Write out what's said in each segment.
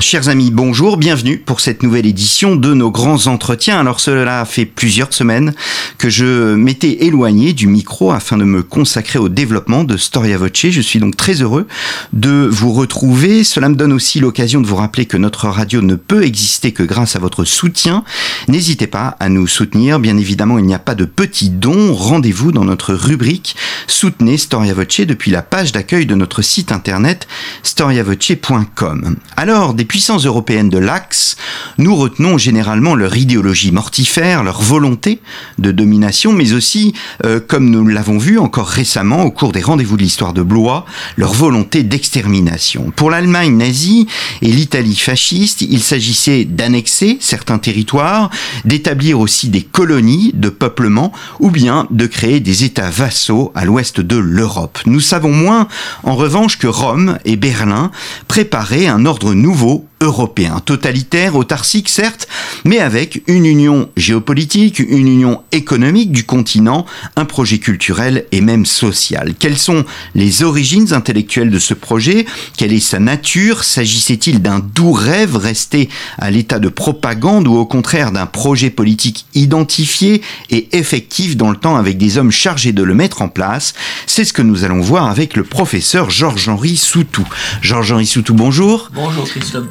Chers amis, bonjour, bienvenue pour cette nouvelle édition de nos grands entretiens. Alors cela fait plusieurs semaines que je m'étais éloigné du micro afin de me consacrer au développement de Storia Voce. Je suis donc très heureux de vous retrouver. Cela me donne aussi l'occasion de vous rappeler que notre radio ne peut exister que grâce à votre soutien. N'hésitez pas à nous soutenir. Bien évidemment, il n'y a pas de petits dons. Rendez-vous dans notre rubrique Soutenez Storia Voce depuis la page d'accueil de notre site internet storiavoce.com. Alors, puissances européennes de l'Axe, nous retenons généralement leur idéologie mortifère, leur volonté de domination, mais aussi, euh, comme nous l'avons vu encore récemment au cours des rendez-vous de l'histoire de Blois, leur volonté d'extermination. Pour l'Allemagne nazie et l'Italie fasciste, il s'agissait d'annexer certains territoires, d'établir aussi des colonies de peuplement, ou bien de créer des États vassaux à l'ouest de l'Europe. Nous savons moins, en revanche, que Rome et Berlin préparaient un ordre nouveau européen, totalitaire, autarcique certes, mais avec une union géopolitique, une union économique du continent, un projet culturel et même social. Quelles sont les origines intellectuelles de ce projet? Quelle est sa nature? S'agissait-il d'un doux rêve resté à l'état de propagande ou au contraire d'un projet politique identifié et effectif dans le temps avec des hommes chargés de le mettre en place? C'est ce que nous allons voir avec le professeur Georges-Henri Soutou. Georges-Henri Soutou, bonjour. Bonjour Christophe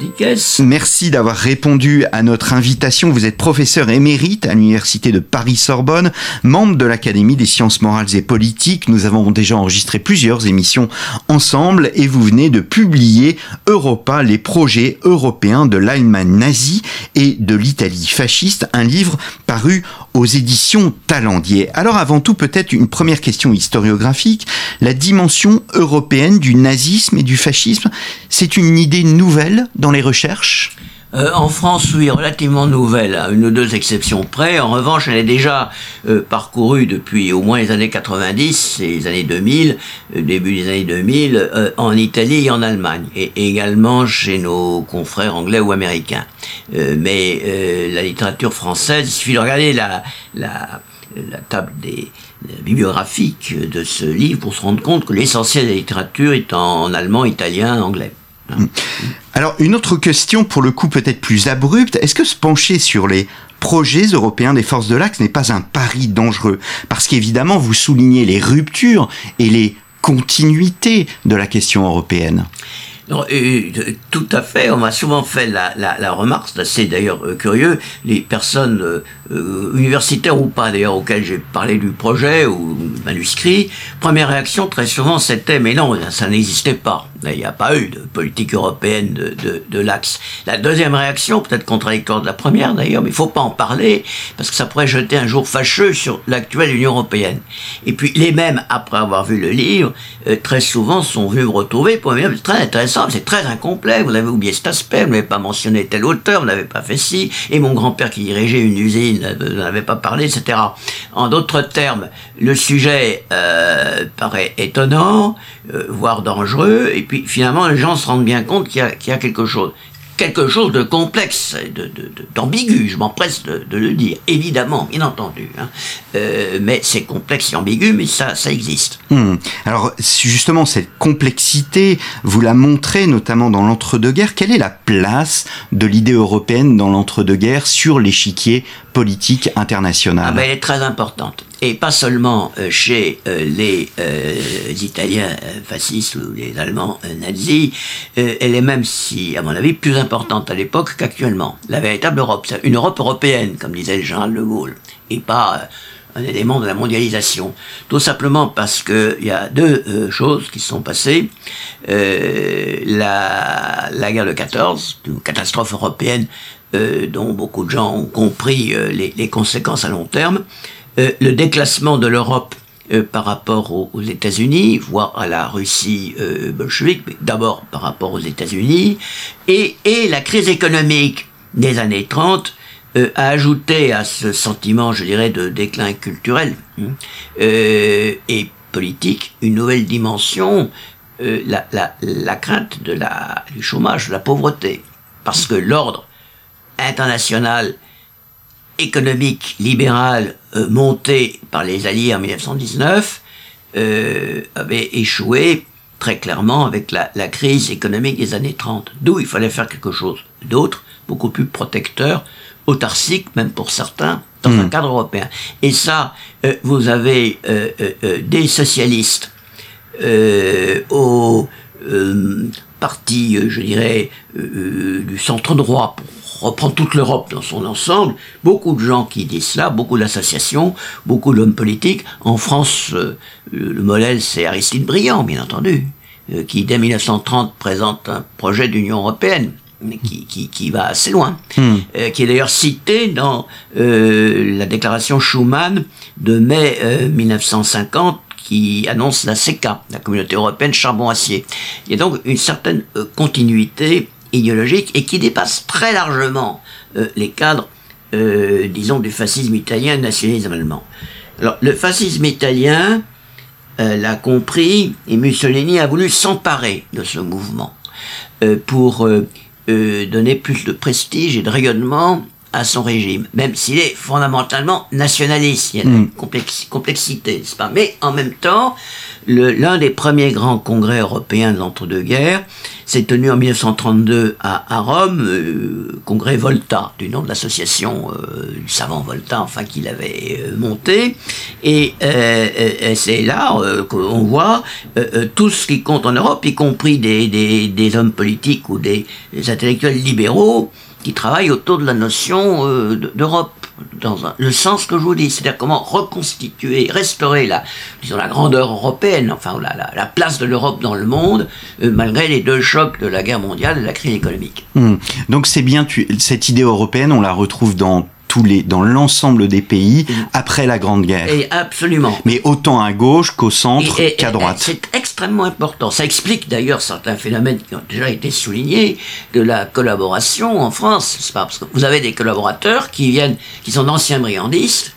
Merci d'avoir répondu à notre invitation. Vous êtes professeur émérite à l'Université de Paris-Sorbonne, membre de l'Académie des sciences morales et politiques. Nous avons déjà enregistré plusieurs émissions ensemble et vous venez de publier Europa, les projets européens de l'Allemagne nazie et de l'Italie fasciste, un livre paru aux éditions Talendier. Alors avant tout, peut-être une première question historiographique. La dimension européenne du nazisme et du fascisme, c'est une idée nouvelle dans les recherches? Euh, en France, oui, relativement nouvelle, à une ou deux exceptions près. En revanche, elle est déjà euh, parcourue depuis au moins les années 90, les années 2000, euh, début des années 2000, en Italie et en Allemagne, et, également chez nos confrères anglais ou américains. mais la littérature française, il suffit de regarder la, la, la table des bibliographiques de ce livre pour se rendre compte que l'essentiel de la littérature est en allemand, italien, anglais. Mm. Alors une autre question pour le coup peut-être plus abrupte, est-ce que se pencher sur les projets européens des forces de l'Axe n'est pas un pari dangereux? Parce qu'évidemment vous soulignez les ruptures et les continuités de la question européenne. Non, tout à fait. On m'a souvent fait la, remarque, c'est d'ailleurs euh, curieux, les personnes euh, euh, universitaires ou pas d'ailleurs auxquelles j'ai parlé du projet ou manuscrit, première réaction très souvent c'était mais non, ça n'existait pas. Il n'y a pas eu de politique européenne de, de, de l'axe. La deuxième réaction, peut-être contradictoire de la première d'ailleurs, mais il faut pas en parler parce que ça pourrait jeter un jour fâcheux sur l'actuelle Union européenne. Et puis les mêmes, après avoir vu le livre, très souvent sont venus retrouver pour me dire c'est très intéressant c'est très incomplet, vous avez oublié cet aspect, vous n'avez pas mentionné tel auteur, vous n'avez pas fait ci, et mon grand-père qui dirigeait une usine n'avait pas parlé, etc. En d'autres termes, le sujet euh, paraît étonnant, euh, voire dangereux, puis finalement les gens se rendent bien compte qu'il y, a quelque chose quelque chose de complexe, d'ambigu, de, de, je m'empresse de, le dire, évidemment, bien entendu. Hein. Euh, mais c'est complexe et ambigu, mais ça, ça existe. Hmm. Alors, justement, cette complexité, vous la montrez notamment dans l'entre-deux-guerres. Quelle est la place de l'idée européenne dans l'entre-deux-guerres sur l'échiquier politique international? Ah ben, Elle est très importante et pas seulement euh, chez euh, les euh, Italiens fascistes ou les Allemands nazis, elle est même, si, à mon avis, plus importante à l'époque qu'actuellement. La véritable Europe, c'est une Europe européenne, comme disait le général de Gaulle, et pas un élément de la mondialisation. Tout simplement parce qu'il y a deux choses qui se sont passées. la, la guerre de 14, une catastrophe européenne dont beaucoup de gens ont compris les, les conséquences à long terme, euh, le déclassement de l'Europe euh, par rapport aux, États-Unis, voire à la Russie euh, bolchevique, mais d'abord par rapport aux États-Unis, et, la crise économique des années 30 a ajouté à ce sentiment, je dirais, de déclin culturel, hein, et politique, une nouvelle dimension, euh, la, crainte du chômage, de la pauvreté. Parce que l'ordre international économique libéral euh, monté par les Alliés en 1919 euh, avait échoué très clairement avec la, la, crise économique des années 30. D'où il fallait faire quelque chose d'autre, beaucoup plus protecteur, autarcique même pour certains, dans un hmm. cadre européen. Et ça, euh, vous avez euh, des socialistes au parti, je dirais, du centre droit, pour reprendre toute l'Europe dans son ensemble, beaucoup de gens qui disent cela, beaucoup d'associations, beaucoup d'hommes politiques. En France, le modèle, c'est Aristide Briand, bien entendu, qui dès 1930 présente un projet d'Union européenne mais qui, qui, qui, va assez loin, hmm. euh, qui est d'ailleurs cité dans euh, la déclaration Schuman de mai 1950 euh, qui annonce la CECA, la Communauté européenne charbon-acier. Il y a donc une certaine euh, continuité idéologique et qui dépasse très largement euh, les cadres, disons, du fascisme italien et du nationalisme allemand. Alors, le fascisme italien l'a compris et Mussolini a voulu s'emparer de ce mouvement pour euh, donner plus de prestige et de rayonnement à son régime, même s'il est fondamentalement nationaliste. Il y a une mm. complexité, n'est-ce pas? Mais en même temps, l'un des premiers grands congrès européens de l'entre-deux-guerres s'est tenu en 1932 à, à Rome, euh, congrès Volta, du nom de l'association euh, du savant Volta, enfin qu'il avait euh, monté, et, c'est là qu'on voit tout ce qui compte en Europe, y compris des, des, des hommes politiques ou des, des intellectuels libéraux, qui travaille autour de la notion euh, d'Europe dans le sens que je vous dis, c'est-à-dire comment reconstituer, restaurer la, disons, la grandeur européenne, enfin la, la, la place de l'Europe dans le monde, euh, malgré les deux chocs de la guerre mondiale et de la crise économique. Hmm. Donc c'est bien, cette idée européenne, on la retrouve dans tous les, dans l'ensemble des pays après la Grande Guerre. Et absolument. Mais autant à gauche qu'au centre qu'à droite. C'est extrêmement important. Ça explique d'ailleurs certains phénomènes qui ont déjà été soulignés de la collaboration en France. C'est pas? Parce que vous avez des collaborateurs qui viennent, qui sont d'anciens briandistes,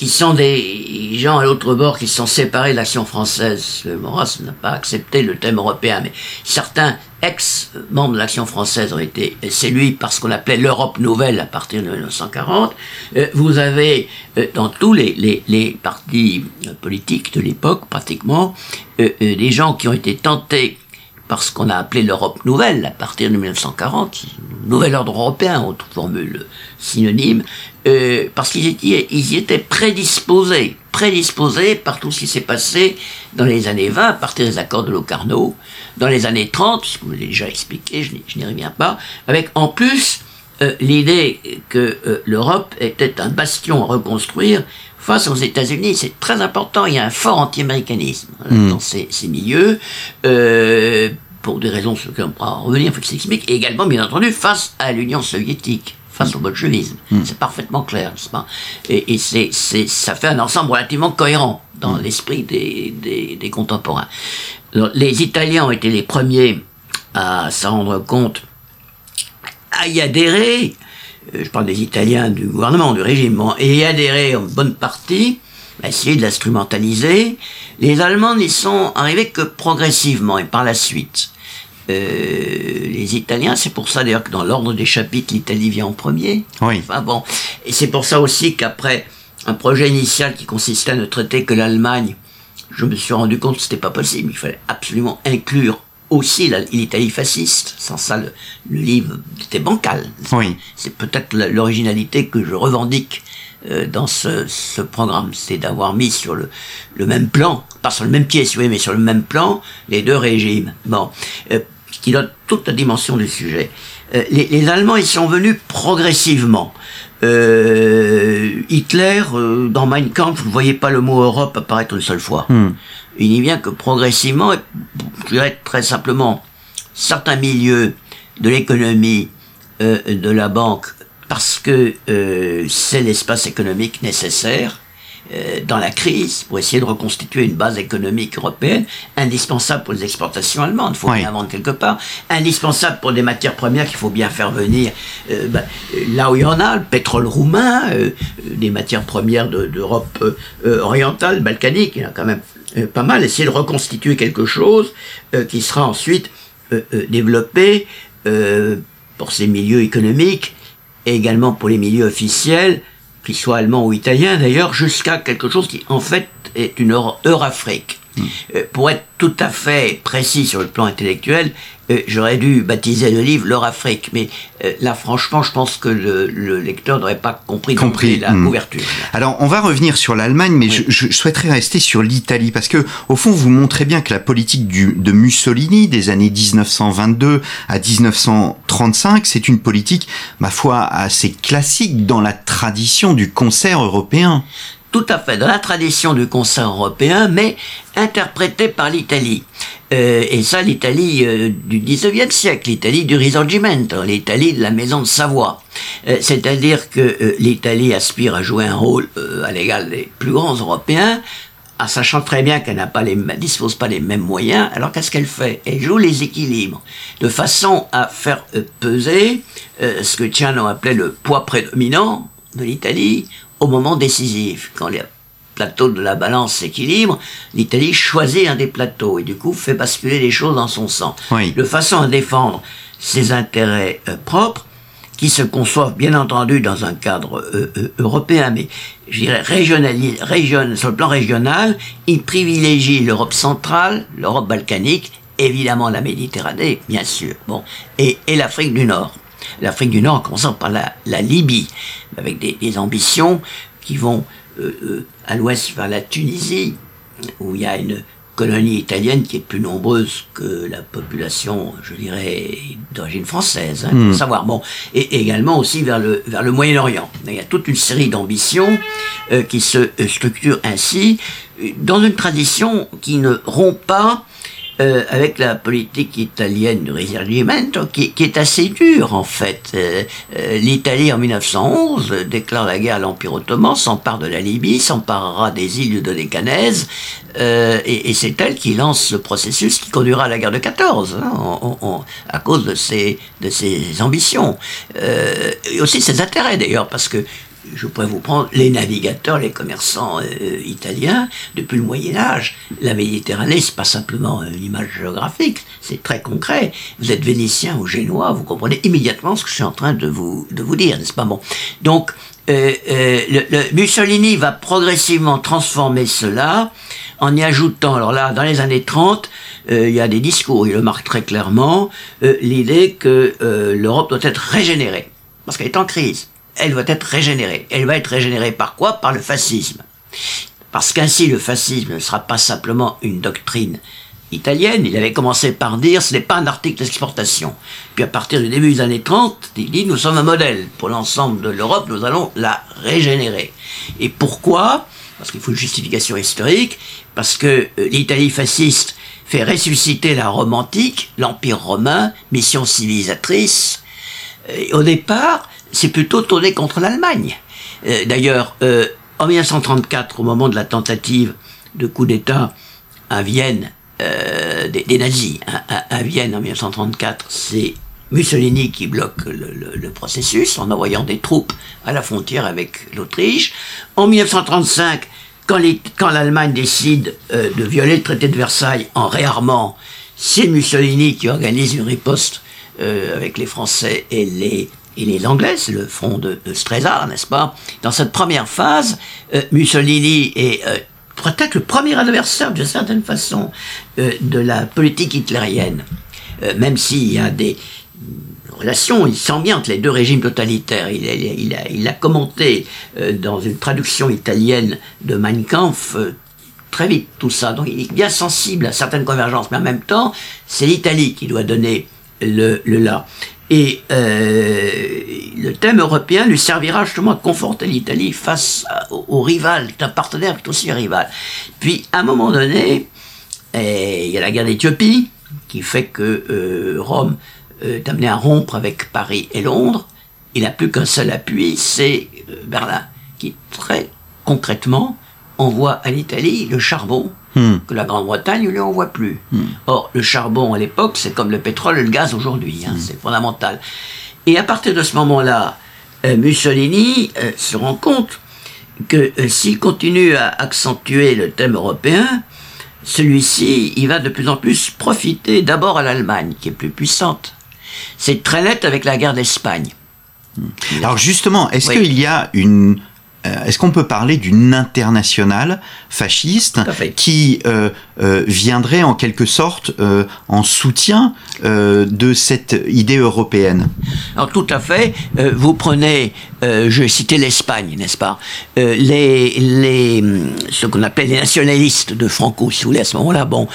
qui sont des gens à l'autre bord qui sont séparés de l'action française. Maurras n'a pas accepté le thème européen, mais certains ex-membres de l'action française ont été séduits par ce qu'on appelait l'Europe nouvelle à partir de 1940. Euh, vous avez euh, dans tous les, les, partis politiques de l'époque, pratiquement, euh, des gens qui ont été tentés par ce qu'on a appelé l'Europe nouvelle à partir de 1940, nouvel ordre européen, autre formule synonyme, euh, parce qu'ils étaient, ils y étaient prédisposés, prédisposés par tout ce qui s'est passé dans les années 20, à partir des accords de Locarno, dans les années 30, ce que vous l'avez déjà expliqué, je n'y reviens pas, avec en plus euh, l'idée que euh, l'Europe était un bastion à reconstruire face aux États-Unis. C'est très important, il y a un fort anti-américanisme hmm. dans ces, ces milieux. Euh, pour des raisons sur lesquelles on pourra revenir, il faut que explique, et également, bien entendu, face à l'Union soviétique face au bolchevisme. Mm. C'est parfaitement clair, n'est-ce pas? Et, et c'est, ça fait un ensemble relativement cohérent dans mm. l'esprit des, des, des contemporains. Alors, les Italiens ont été les premiers à s'en rendre compte, à y adhérer. Euh, je parle des Italiens du gouvernement, du régime, bon, et y adhérer en bonne partie, à essayer de l'instrumentaliser. Les Allemands n'y sont arrivés que progressivement et par la suite. Euh, les Italiens. C'est pour ça d'ailleurs que dans l'ordre des chapitres, l'Italie vient en premier. Oui. Enfin bon, et c'est pour ça aussi qu'après un projet initial qui consistait à ne traiter que l'Allemagne, je me suis rendu compte que c'était pas possible. Il fallait absolument inclure aussi l'Italie fasciste. Sans ça, le, livre était bancal. Oui. C'est peut-être l'originalité que je revendique euh, dans ce, ce programme, c'est d'avoir mis sur le, le, même plan, pas sur le même pied, si vous voulez, mais sur le même plan, les deux régimes. Bon, euh, qui donne toute la dimension du sujet. Euh, les, les, Allemands, ils sont venus progressivement. Euh, Hitler, euh, dans Mein Kampf, vous ne voyez pas le mot Europe apparaître une seule fois. Hmm. Il n'y vient que progressivement, je dirais très simplement, certains milieux de l'économie, euh, de la banque, parce que c'est l'espace économique nécessaire, euh, dans la crise pour essayer de reconstituer une base économique européenne, indispensable pour les exportations allemandes, il faut bien vendre quelque part, indispensable pour des matières premières qu'il faut bien faire venir euh, bah, là où il y en a, le pétrole roumain, euh, des matières premières d'Europe orientale, balkanique, il y en a quand même pas mal, essayer de reconstituer quelque chose qui sera ensuite développé pour ces milieux économiques et également pour les milieux officiels, qu'ils soient allemands ou italiens d'ailleurs, jusqu'à quelque chose qui en fait est une Eurafrique. Euh, pour être tout à fait précis sur le plan intellectuel, euh, j'aurais dû baptiser le livre L'Or Afrique. Mais euh, là, franchement, je pense que le, lecteur n'aurait pas compris, compris. la hmm. couverture. Alors, on va revenir sur l'Allemagne, mais je, souhaiterais rester sur l'Italie parce que, au fond, vous montrez bien que la politique du, de Mussolini des années 1922 à 1935, c'est une politique, ma foi, assez classique dans la tradition du concert européen tout à fait dans la tradition du concert européen, mais interprété par l'Italie. Euh, et ça, l'Italie euh, du 19e siècle, l'Italie du Risorgimento, l'Italie de la Maison de Savoie. Euh, c'est-à-dire que l'Italie aspire à jouer un rôle à l'égal des plus grands Européens, en sachant très bien qu'elle n'a pas les, dispose pas des mêmes moyens. Alors qu'est-ce qu'elle fait? Elle joue les équilibres, de façon à faire peser ce que Tiano appelait le poids prédominant de l'Italie au moment décisif, quand les plateaux de la balance s'équilibrent, l'Italie choisit un des plateaux et du coup fait basculer les choses dans son sens. De façon à défendre ses intérêts euh, propres, qui se conçoivent bien entendu dans un cadre euh, euh, européen, mais je dirais régional, sur le plan régional, il privilégie l'Europe centrale, l'Europe balkanique, évidemment la Méditerranée, bien sûr, bon, et, et l'Afrique du Nord l'Afrique du Nord, en commençant par la, Libye, avec des, ambitions qui vont euh, euh, à l'ouest vers la Tunisie, où il y a une colonie italienne qui est plus nombreuse que la population, je dirais, d'origine française, hein, hmm. savoir. Bon, et également aussi vers le, vers le Moyen-Orient. Il y a toute une série d'ambitions euh, qui se structurent ainsi dans une tradition qui ne rompt pas euh, avec la politique italienne du Risorgimento, qui, est assez dure en fait. Euh, euh, L'Italie en 1911 déclare la guerre à l'Empire ottoman, s'empare de la Libye, s'emparera des îles de Décanèse, et, et c'est elle qui lance le processus qui conduira à la guerre de 14, hein, à cause de ses, de ses ambitions. et aussi ses intérêts d'ailleurs, parce que je pourrais vous prendre les navigateurs, les commerçants euh, italiens, depuis le Moyen Âge. La Méditerranée, c'est pas simplement une image géographique, c'est très concret. Vous êtes vénitien ou génois, vous comprenez immédiatement ce que je suis en train de vous, de vous dire, n'est-ce pas? Bon Donc, euh, euh, Mussolini va progressivement transformer cela en y ajoutant, alors là, dans les années 30, il y a des discours, il le marque très clairement, l'idée que l'Europe doit être régénérée, parce qu'elle est en crise elle va être régénérée. Elle va être régénérée par quoi? Par le fascisme. Parce qu'ainsi le fascisme ne sera pas simplement une doctrine italienne. Il avait commencé par dire ce n'est pas un article d'exportation. Puis à partir du début des années 30, il dit nous sommes un modèle pour l'ensemble de l'Europe, nous allons la régénérer. Et pourquoi? Parce qu'il faut une justification historique, parce que euh, l'Italie fasciste fait ressusciter la Rome antique, l'Empire romain, mission civilisatrice. au départ, c'est plutôt tourné contre l'Allemagne. Euh, d'ailleurs, euh, en 1934, au moment de la tentative de coup d'État à Vienne, euh, des, nazis hein, à, Vienne en 1934, c'est Mussolini qui bloque le, processus en envoyant des troupes à la frontière avec l'Autriche. En 1935, quand l'Allemagne décide de violer le traité de Versailles en réarmant, c'est Mussolini qui organise une riposte avec les Français et les et les Anglais, c'est le front de, Strésar, n'est-ce pas? Dans cette première phase, euh, Mussolini est euh, peut-être le premier adversaire, d'une certaine façon, euh, de la politique hitlérienne. même s'il y a des relations, il sent entre les deux régimes totalitaires. Il, il, a, il a, commenté dans une traduction italienne de Mein Kampf très vite tout ça. Donc il est bien sensible à certaines convergences, mais en même temps, c'est l'Italie qui doit donner le, le. Et euh, le thème européen lui servira justement à conforter l'Italie face au, rival, qui est un partenaire, qui est aussi un rival. Puis, à un moment donné, eh, il y a la guerre d'Éthiopie, qui fait que euh, Rome euh, est amené à rompre avec Paris et Londres. Il n'a plus qu'un seul appui, c'est Berlin, qui très concrètement envoie à l'Italie le charbon Hmm. que la Grande-Bretagne ne lui envoie plus. Hmm. Or, le charbon à l'époque, c'est comme le pétrole et le gaz aujourd'hui, hein, hmm. c'est fondamental. Et à partir de ce moment-là, euh, Mussolini euh, se rend compte que euh, s'il continue à accentuer le thème européen, celui-ci, il va de plus en plus profiter d'abord à l'Allemagne, qui est plus puissante. C'est très net avec la guerre d'Espagne. Alors justement, est-ce qu'il y a une est-ce qu'on peut parler d'une internationale fasciste qui euh, euh, viendrait en quelque sorte en soutien de cette idée européenne Alors tout à fait. vous prenez, je citais l'Espagne, n'est-ce pas? Les, les, Ce qu'on appelle les nationalistes de Franco, si vous voulez, à ce moment-là, bon,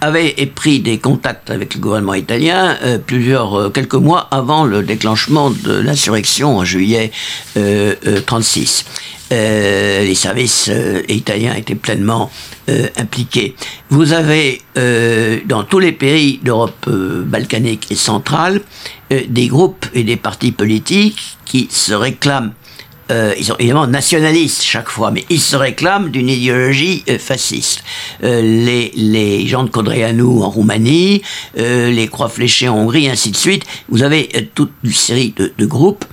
avaient pris des contacts avec le gouvernement italien plusieurs, quelques mois avant le déclenchement de l'insurrection en juillet 36. Euh, les services euh, italiens étaient pleinement euh, impliqués. Vous avez dans tous les pays d'Europe balkanique et centrale des groupes et des partis politiques qui se réclament ils sont évidemment nationalistes chaque fois, mais ils se réclament d'une idéologie fasciste. les, les gens de Codreanu en Roumanie, les Croix fléchées en Hongrie, ainsi de suite. Vous avez toute une série de, de groupes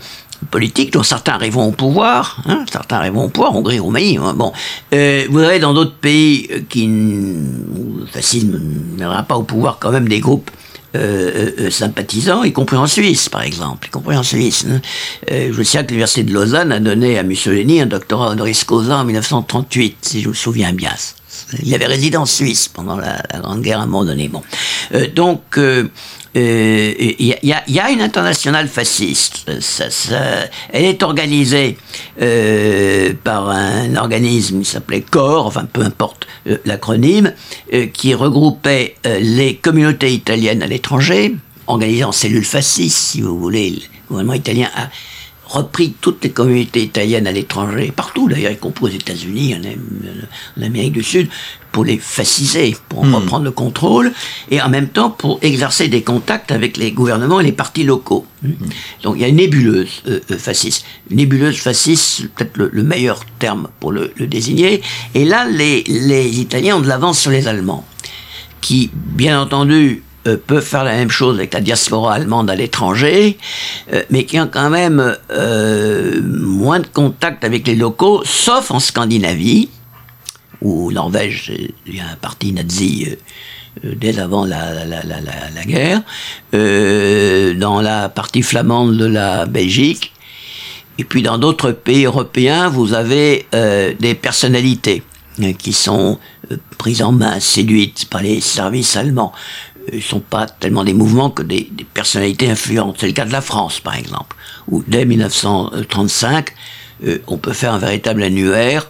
politique, dont certains arriveront au pouvoir, hein, certains arriveront au pouvoir, Hongrie, Roumanie, hein, bon. Euh, vous avez dans d'autres pays euh, qui, où le fascisme n'aura pas au pouvoir quand même des groupes euh, sympathisants, y compris en Suisse, par exemple, y compris en Suisse. Hein. je sais que l'université de Lausanne a donné à Mussolini un doctorat honoris causa en 1938, si je me souviens bien. Il avait résidé en Suisse pendant la, Grande Guerre à un moment donné. Donc, il euh, y, a une internationale fasciste. elle est organisée euh, par un organisme qui s'appelait CORE, enfin peu importe euh, l'acronyme, qui regroupait les communautés italiennes à l'étranger, organisées en cellules fascistes, si vous voulez. Le gouvernement italien a repris toutes les communautés italiennes à l'étranger, partout d'ailleurs, y compris aux États-Unis, en, Amérique du Sud, pour les fasciser, pour hmm. reprendre le contrôle, et en même temps pour exercer des contacts avec les gouvernements et les partis locaux. Hmm. Donc il y a une nébuleuse euh, euh, fasciste. Une nébuleuse fasciste, c'est peut-être le, meilleur terme pour le, désigner. Et là, les, les Italiens ont de l'avance sur les Allemands, qui, bien entendu, euh, peuvent faire la même chose avec la diaspora allemande à l'étranger, euh, mais qui ont quand même euh, moins de contact avec les locaux, sauf en Scandinavie, où Norvège, il y a un parti nazi dès avant la, la, la, la guerre, dans la partie flamande de la Belgique, et puis dans d'autres pays européens, vous avez des personnalités qui sont prises en main, séduites par les services allemands ne sont pas tellement des mouvements que des, personnalités influentes. C'est le cas de la France, par exemple, où dès 1935, euh, on peut faire un véritable annuaire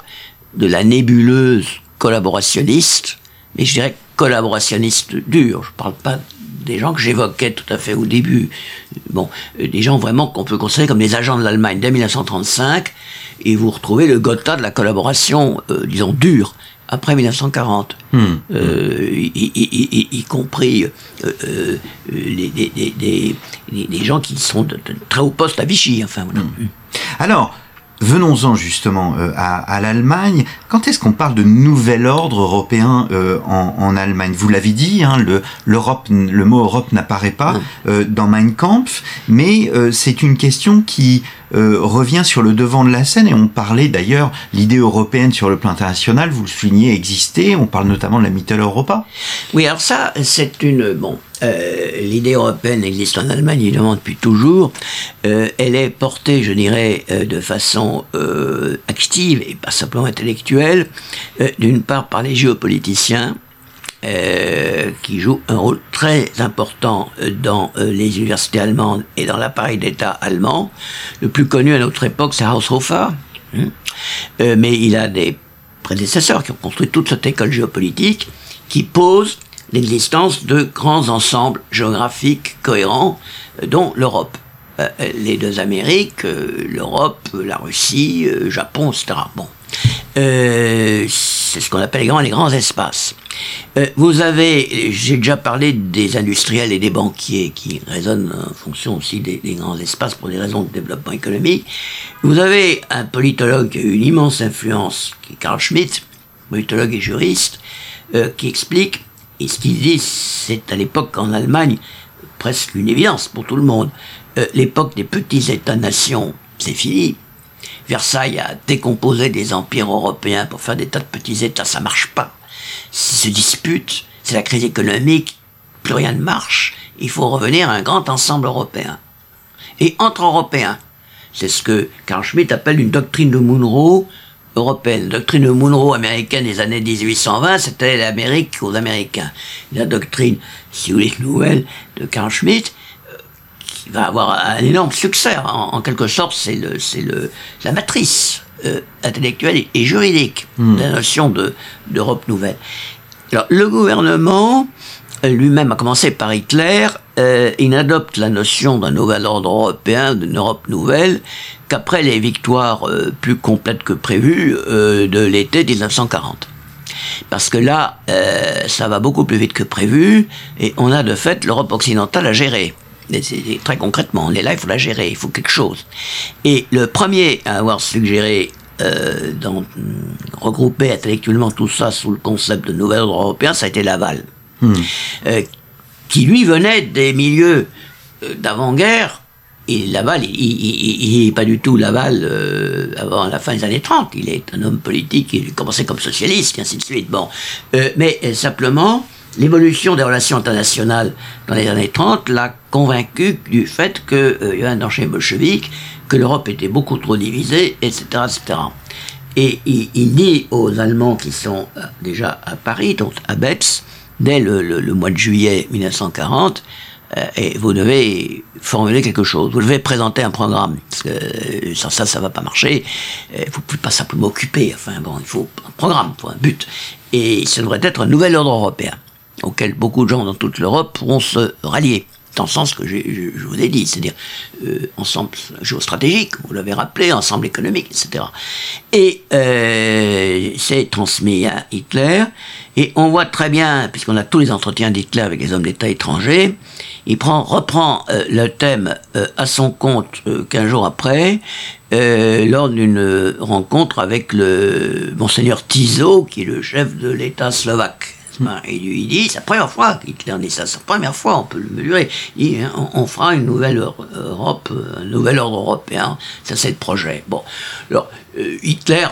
de la nébuleuse collaborationniste, mais je dirais collaborationniste dur. Je ne parle pas des gens que j'évoquais tout à fait au début. Bon, euh, des gens vraiment qu'on peut considérer comme des agents de l'Allemagne dès 1935, et vous retrouvez le Gotha de la collaboration, euh, disons, dure, après 1940, hmm. euh, y, compris euh, euh, les, des, gens qui sont de, très haut poste à Vichy. Enfin, voilà. Hmm. Alors, Venons-en justement à, l'Allemagne. Quand est-ce qu'on parle de nouvel ordre européen en, Allemagne? Vous l'avez dit, hein, le, le mot Europe n'apparaît pas hmm. dans Mein Kampf, mais c'est une question qui euh, revient sur le devant de la scène et on parlait d'ailleurs l'idée européenne sur le plan international, vous le soulignez, existait. On parle notamment de la Mittel Europa. Oui, alors ça, c'est une bon. Euh, l'idée européenne existe en Allemagne évidemment depuis toujours. Euh, elle est portée, je dirais, de façon active et pas simplement intellectuelle, d'une part par les géopoliticiens euh, qui joue un rôle très important dans euh, les universités allemandes et dans l'appareil d'État allemand. Le plus connu à notre époque, c'est Haushofer, hein. euh, mais il a des prédécesseurs qui ont construit toute cette école géopolitique qui pose l'existence de grands ensembles géographiques cohérents, dont l'Europe. les deux Amériques, l'Europe, la Russie, Japon, etc. Bon. c'est ce qu'on appelle les grands espaces. Euh, vous avez, j'ai déjà parlé des industriels et des banquiers qui résonnent en fonction aussi des, grands espaces pour des raisons de développement économique. Vous avez un politologue qui a eu une immense influence, qui est Carl Schmitt, politologue et juriste, euh, qui explique, et ce qu'il dit, c'est à l'époque en Allemagne presque une évidence pour tout le monde. Euh, l'époque des petits États-nations, c'est fini. Versailles a décomposé des empires européens pour faire des tas de petits États, ça marche pas. Se disputent, c'est la crise économique, plus rien ne marche, il faut revenir à un grand ensemble européen. Et entre Européens, c'est ce que Carl Schmitt appelle une doctrine de Monroe européenne. La doctrine de Monroe américaine des années 1820, c'était l'Amérique aux Américains. La doctrine, si vous voulez, nouvelle de Carl Schmitt, euh, qui va avoir un énorme succès. En, quelque sorte, c'est le, c'est le, la matrice euh, intellectuelle et juridique de la notion de, d'Europe nouvelle. Alors, le gouvernement lui-même, a commencé par Hitler, euh, il n'adopte la notion d'un nouvel ordre européen, d'une Europe nouvelle, qu'après les victoires euh, plus complètes que prévues euh, de l'été 1940. Parce que là, ça va beaucoup plus vite que prévu, et on a de fait l'Europe occidentale à gérer. Très concrètement, on est là, il faut la gérer, il faut quelque chose. Et le premier à avoir suggéré dans, regrouper intellectuellement tout ça sous le concept de nouvel ordre européen, ça a été Laval. Hmm. Euh, qui lui venait des milieux euh, d'avant-guerre. Et Laval, il n'est pas du tout Laval euh, avant la fin des années 30. Il est un homme politique, il a commencé comme socialiste, et ainsi de suite. Bon. mais simplement, l'évolution des relations internationales dans les années 30 l'a convaincu du fait qu'il y avait un danger bolchevique, que l'Europe était beaucoup trop divisée, etc. etc. Et il, il, dit aux Allemands qui sont déjà à Paris, donc à Betz, dès le, mois de juillet 1940, euh, et vous devez formuler quelque chose, vous devez présenter un programme, parce que euh, sans ça, ça va pas marcher, il ne faut plus pas simplement occuper, enfin bon, il faut un programme, un but, et ce devrait être un nouvel ordre européen, auquel beaucoup de gens dans toute l'Europe pourront se rallier dans le sens que je, vous ai dit, c'est-à-dire euh, ensemble géostratégique, vous l'avez rappelé, ensemble économique, etc. Et euh, c'est transmis à Hitler, et on voit très bien, puisqu'on a tous les entretiens d'Hitler avec les hommes d'État étrangers, il prend, reprend euh, le thème à son compte 15 jours après, lors d'une rencontre avec le monseigneur Tiso, qui est le chef de l'État slovaque. Et lui, dit, c'est la première fois qu'Hitler dit ça, c'est la première fois, on peut le mesurer. Il dit, hein, on, fera une nouvelle Europe, un nouvel ordre européen, ça c'est le projet. Bon, alors, euh, Hitler,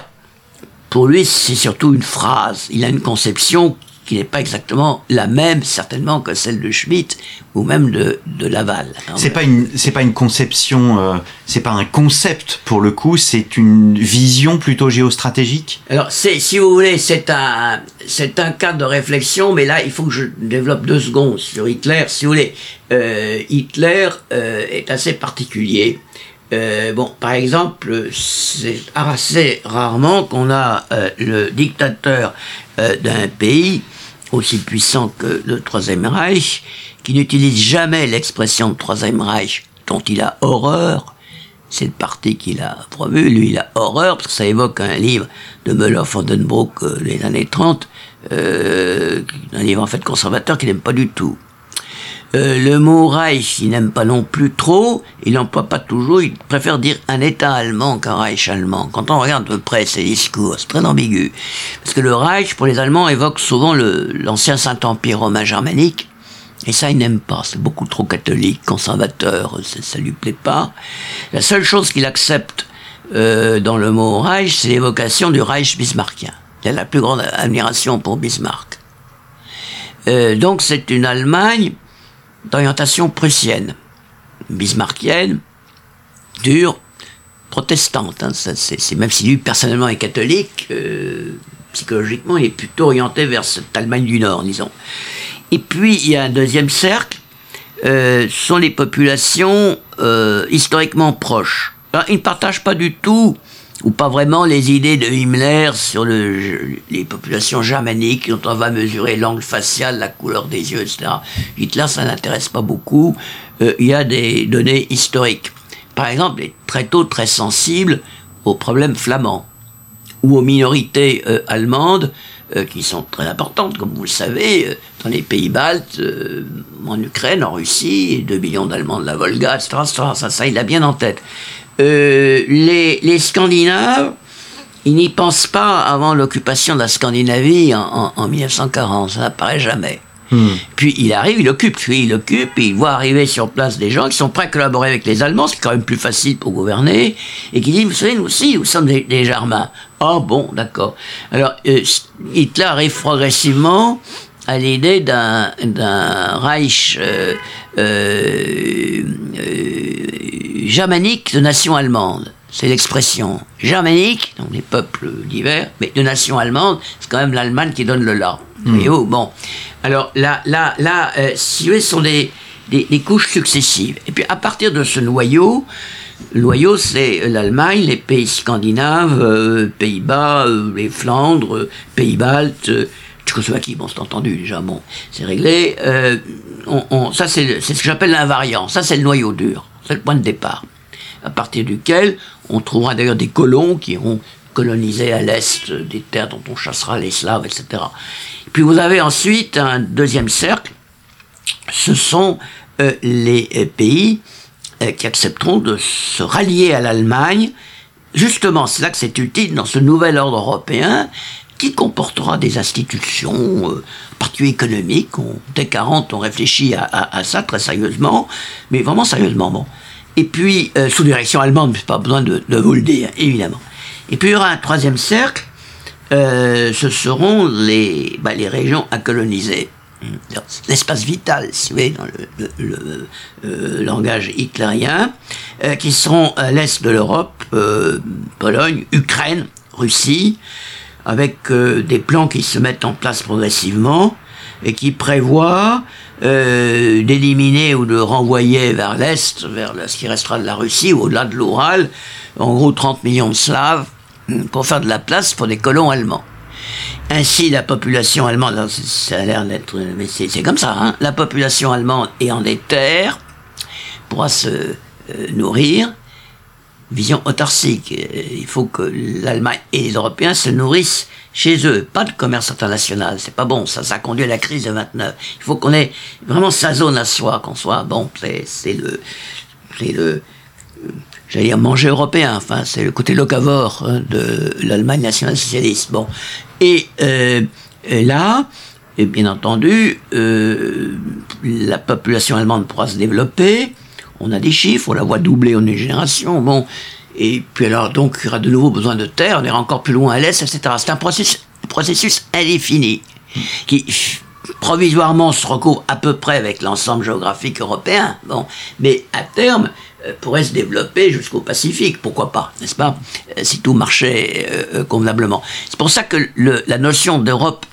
pour lui, c'est surtout une phrase. Il a une conception qui n'est pas exactement la même, certainement, que celle de Schmitt ou même de, de Laval. C'est pas une, c'est pas une conception, euh, c'est pas un concept pour le coup, c'est une vision plutôt géostratégique? Alors, c'est, si vous voulez, c'est un, c'est un cadre de réflexion, mais là, il faut que je développe deux secondes sur Hitler. Si vous voulez, euh, Hitler euh, est assez particulier. bon, par exemple, c'est assez rarement qu'on a le dictateur d'un pays aussi puissant que le Troisième Reich, qui n'utilise jamais l'expression de Troisième Reich dont il a horreur. C'est le parti qu'il a promu, lui il a horreur, parce que ça évoque un livre de Müller-Vandenbroek euh, des années 30, euh, un livre en fait conservateur qu'il n'aime pas du tout. Euh, le mot Reich, il n'aime pas non plus trop, il n'emploie pas toujours, il préfère dire un État allemand qu'un Reich allemand. Quand on regarde de près ses discours, c'est très ambigu. Parce que le Reich, pour les Allemands, évoque souvent l'ancien Saint-Empire romain germanique, et ça, il n'aime pas. C'est beaucoup trop catholique, conservateur, ça, ça lui plaît pas. La seule chose qu'il accepte euh, dans le mot Reich, c'est l'évocation du Reich bismarckien. Il a la plus grande admiration pour Bismarck. Euh, donc c'est une Allemagne d'orientation prussienne, bismarckienne, dure, protestante. Hein, c'est, même si lui personnellement est catholique, euh, psychologiquement il est plutôt orienté vers cette Allemagne du Nord, disons. Et puis il y a un deuxième cercle, euh, sont les populations euh, historiquement proches. Alors, ils ne partagent pas du tout ou pas vraiment les idées de Himmler sur le, les populations germaniques dont on va mesurer l'angle facial, la couleur des yeux, etc. Hitler, ça n'intéresse pas beaucoup. Euh, il y a des données historiques. Par exemple, il est très tôt très sensible aux problèmes flamands ou aux minorités euh, allemandes euh, qui sont très importantes, comme vous le savez, dans les pays baltes, en Ukraine, en Russie, 2 millions d'Allemands de la Volga, etc., Ça, ça, il a bien en tête. Euh, les, les, Scandinaves, ils n'y pensent pas avant l'occupation de la Scandinavie en, en, 1940, ça n'apparaît jamais. Hmm. Puis il arrive, il occupe, puis il occupe, et il voit arriver sur place des gens qui sont prêts à collaborer avec les Allemands, ce qui est quand même plus facile pour gouverner, et qui disent, vous savez, nous aussi, nous sommes des, des Germains. Ah bon, d'accord. Alors, euh, Hitler arrive progressivement à l'idée d'un, d'un Reich euh, euh, germanique de nation allemande. C'est l'expression germanique, donc les peuples divers, mais de nation allemande, c'est quand même l'Allemagne qui donne le là. Hmm. bon. Alors là, là, là, si vous voulez, ce sont des, des, des, couches successives. Et puis à partir de ce noyau, le noyau, c'est l'Allemagne, les pays scandinaves, euh, Pays-Bas, euh, les Flandres, euh, Pays-Baltes, Tchécoslovaquie, bon, c'est entendu déjà, bon, c'est réglé. On, ça, c'est ce que j'appelle l'invariant. Ça, c'est le noyau dur. C'est le point de départ. À partir duquel on trouvera d'ailleurs des colons qui ont colonisé à l'est des terres dont on chassera les Slaves, etc. Et puis vous avez ensuite un deuxième cercle. Ce sont les pays euh, qui accepteront de se rallier à l'Allemagne. Justement, c'est là que c'est utile dans ce nouvel ordre européen qui comportera des institutions, euh, particulièrement économiques. On, dès 40, on réfléchit à, ça très sérieusement, mais vraiment sérieusement. Et puis, euh, sous direction allemande, pas besoin de, vous le dire, évidemment. Et puis, il y aura un troisième cercle, ce seront les, bah, les régions à coloniser l'espace vital, si vous voulez, dans le, euh, langage hitlérien, euh, qui seront à l'est de l'Europe, euh, Pologne, Ukraine, Russie, avec des plans qui se mettent en place progressivement et qui prévoient d'éliminer ou de renvoyer vers l'est, vers ce qui restera de la Russie, au-delà de l'Oural, en gros 30 millions de Slaves, pour faire de la place pour des colons allemands. Ainsi, la population allemande, ça a l'air d'être, mais c'est comme ça, hein, la population allemande ayant des terres pourra se euh, nourrir. Vision autarcique. Euh, il faut que l'Allemagne et les Européens se nourrissent chez eux. Pas de commerce international, c'est pas bon. Ça, ça conduit à la crise de 29. Il faut qu'on ait vraiment sa zone à soi, qu'on soit bon. C'est le, c'est le, j'allais dire manger européen, enfin c'est le côté locavore hein, de l'Allemagne nationale-socialiste. Bon. Et, euh, là, et bien entendu, euh, la population allemande pourra se développer, on a des chiffres, on la voit doubler en une génération, bon, et puis alors donc il y aura de nouveau besoin de terre, on ira encore plus loin à l'est, etc. C'est un processus, processus indéfini qui provisoirement se recouvre à peu près avec l'ensemble géographique européen, bon, mais à terme, euh, pourrait se développer jusqu'au Pacifique, pourquoi pas, n'est-ce pas, euh, si tout marchait euh, convenablement. C'est pour ça que la notion d'Europe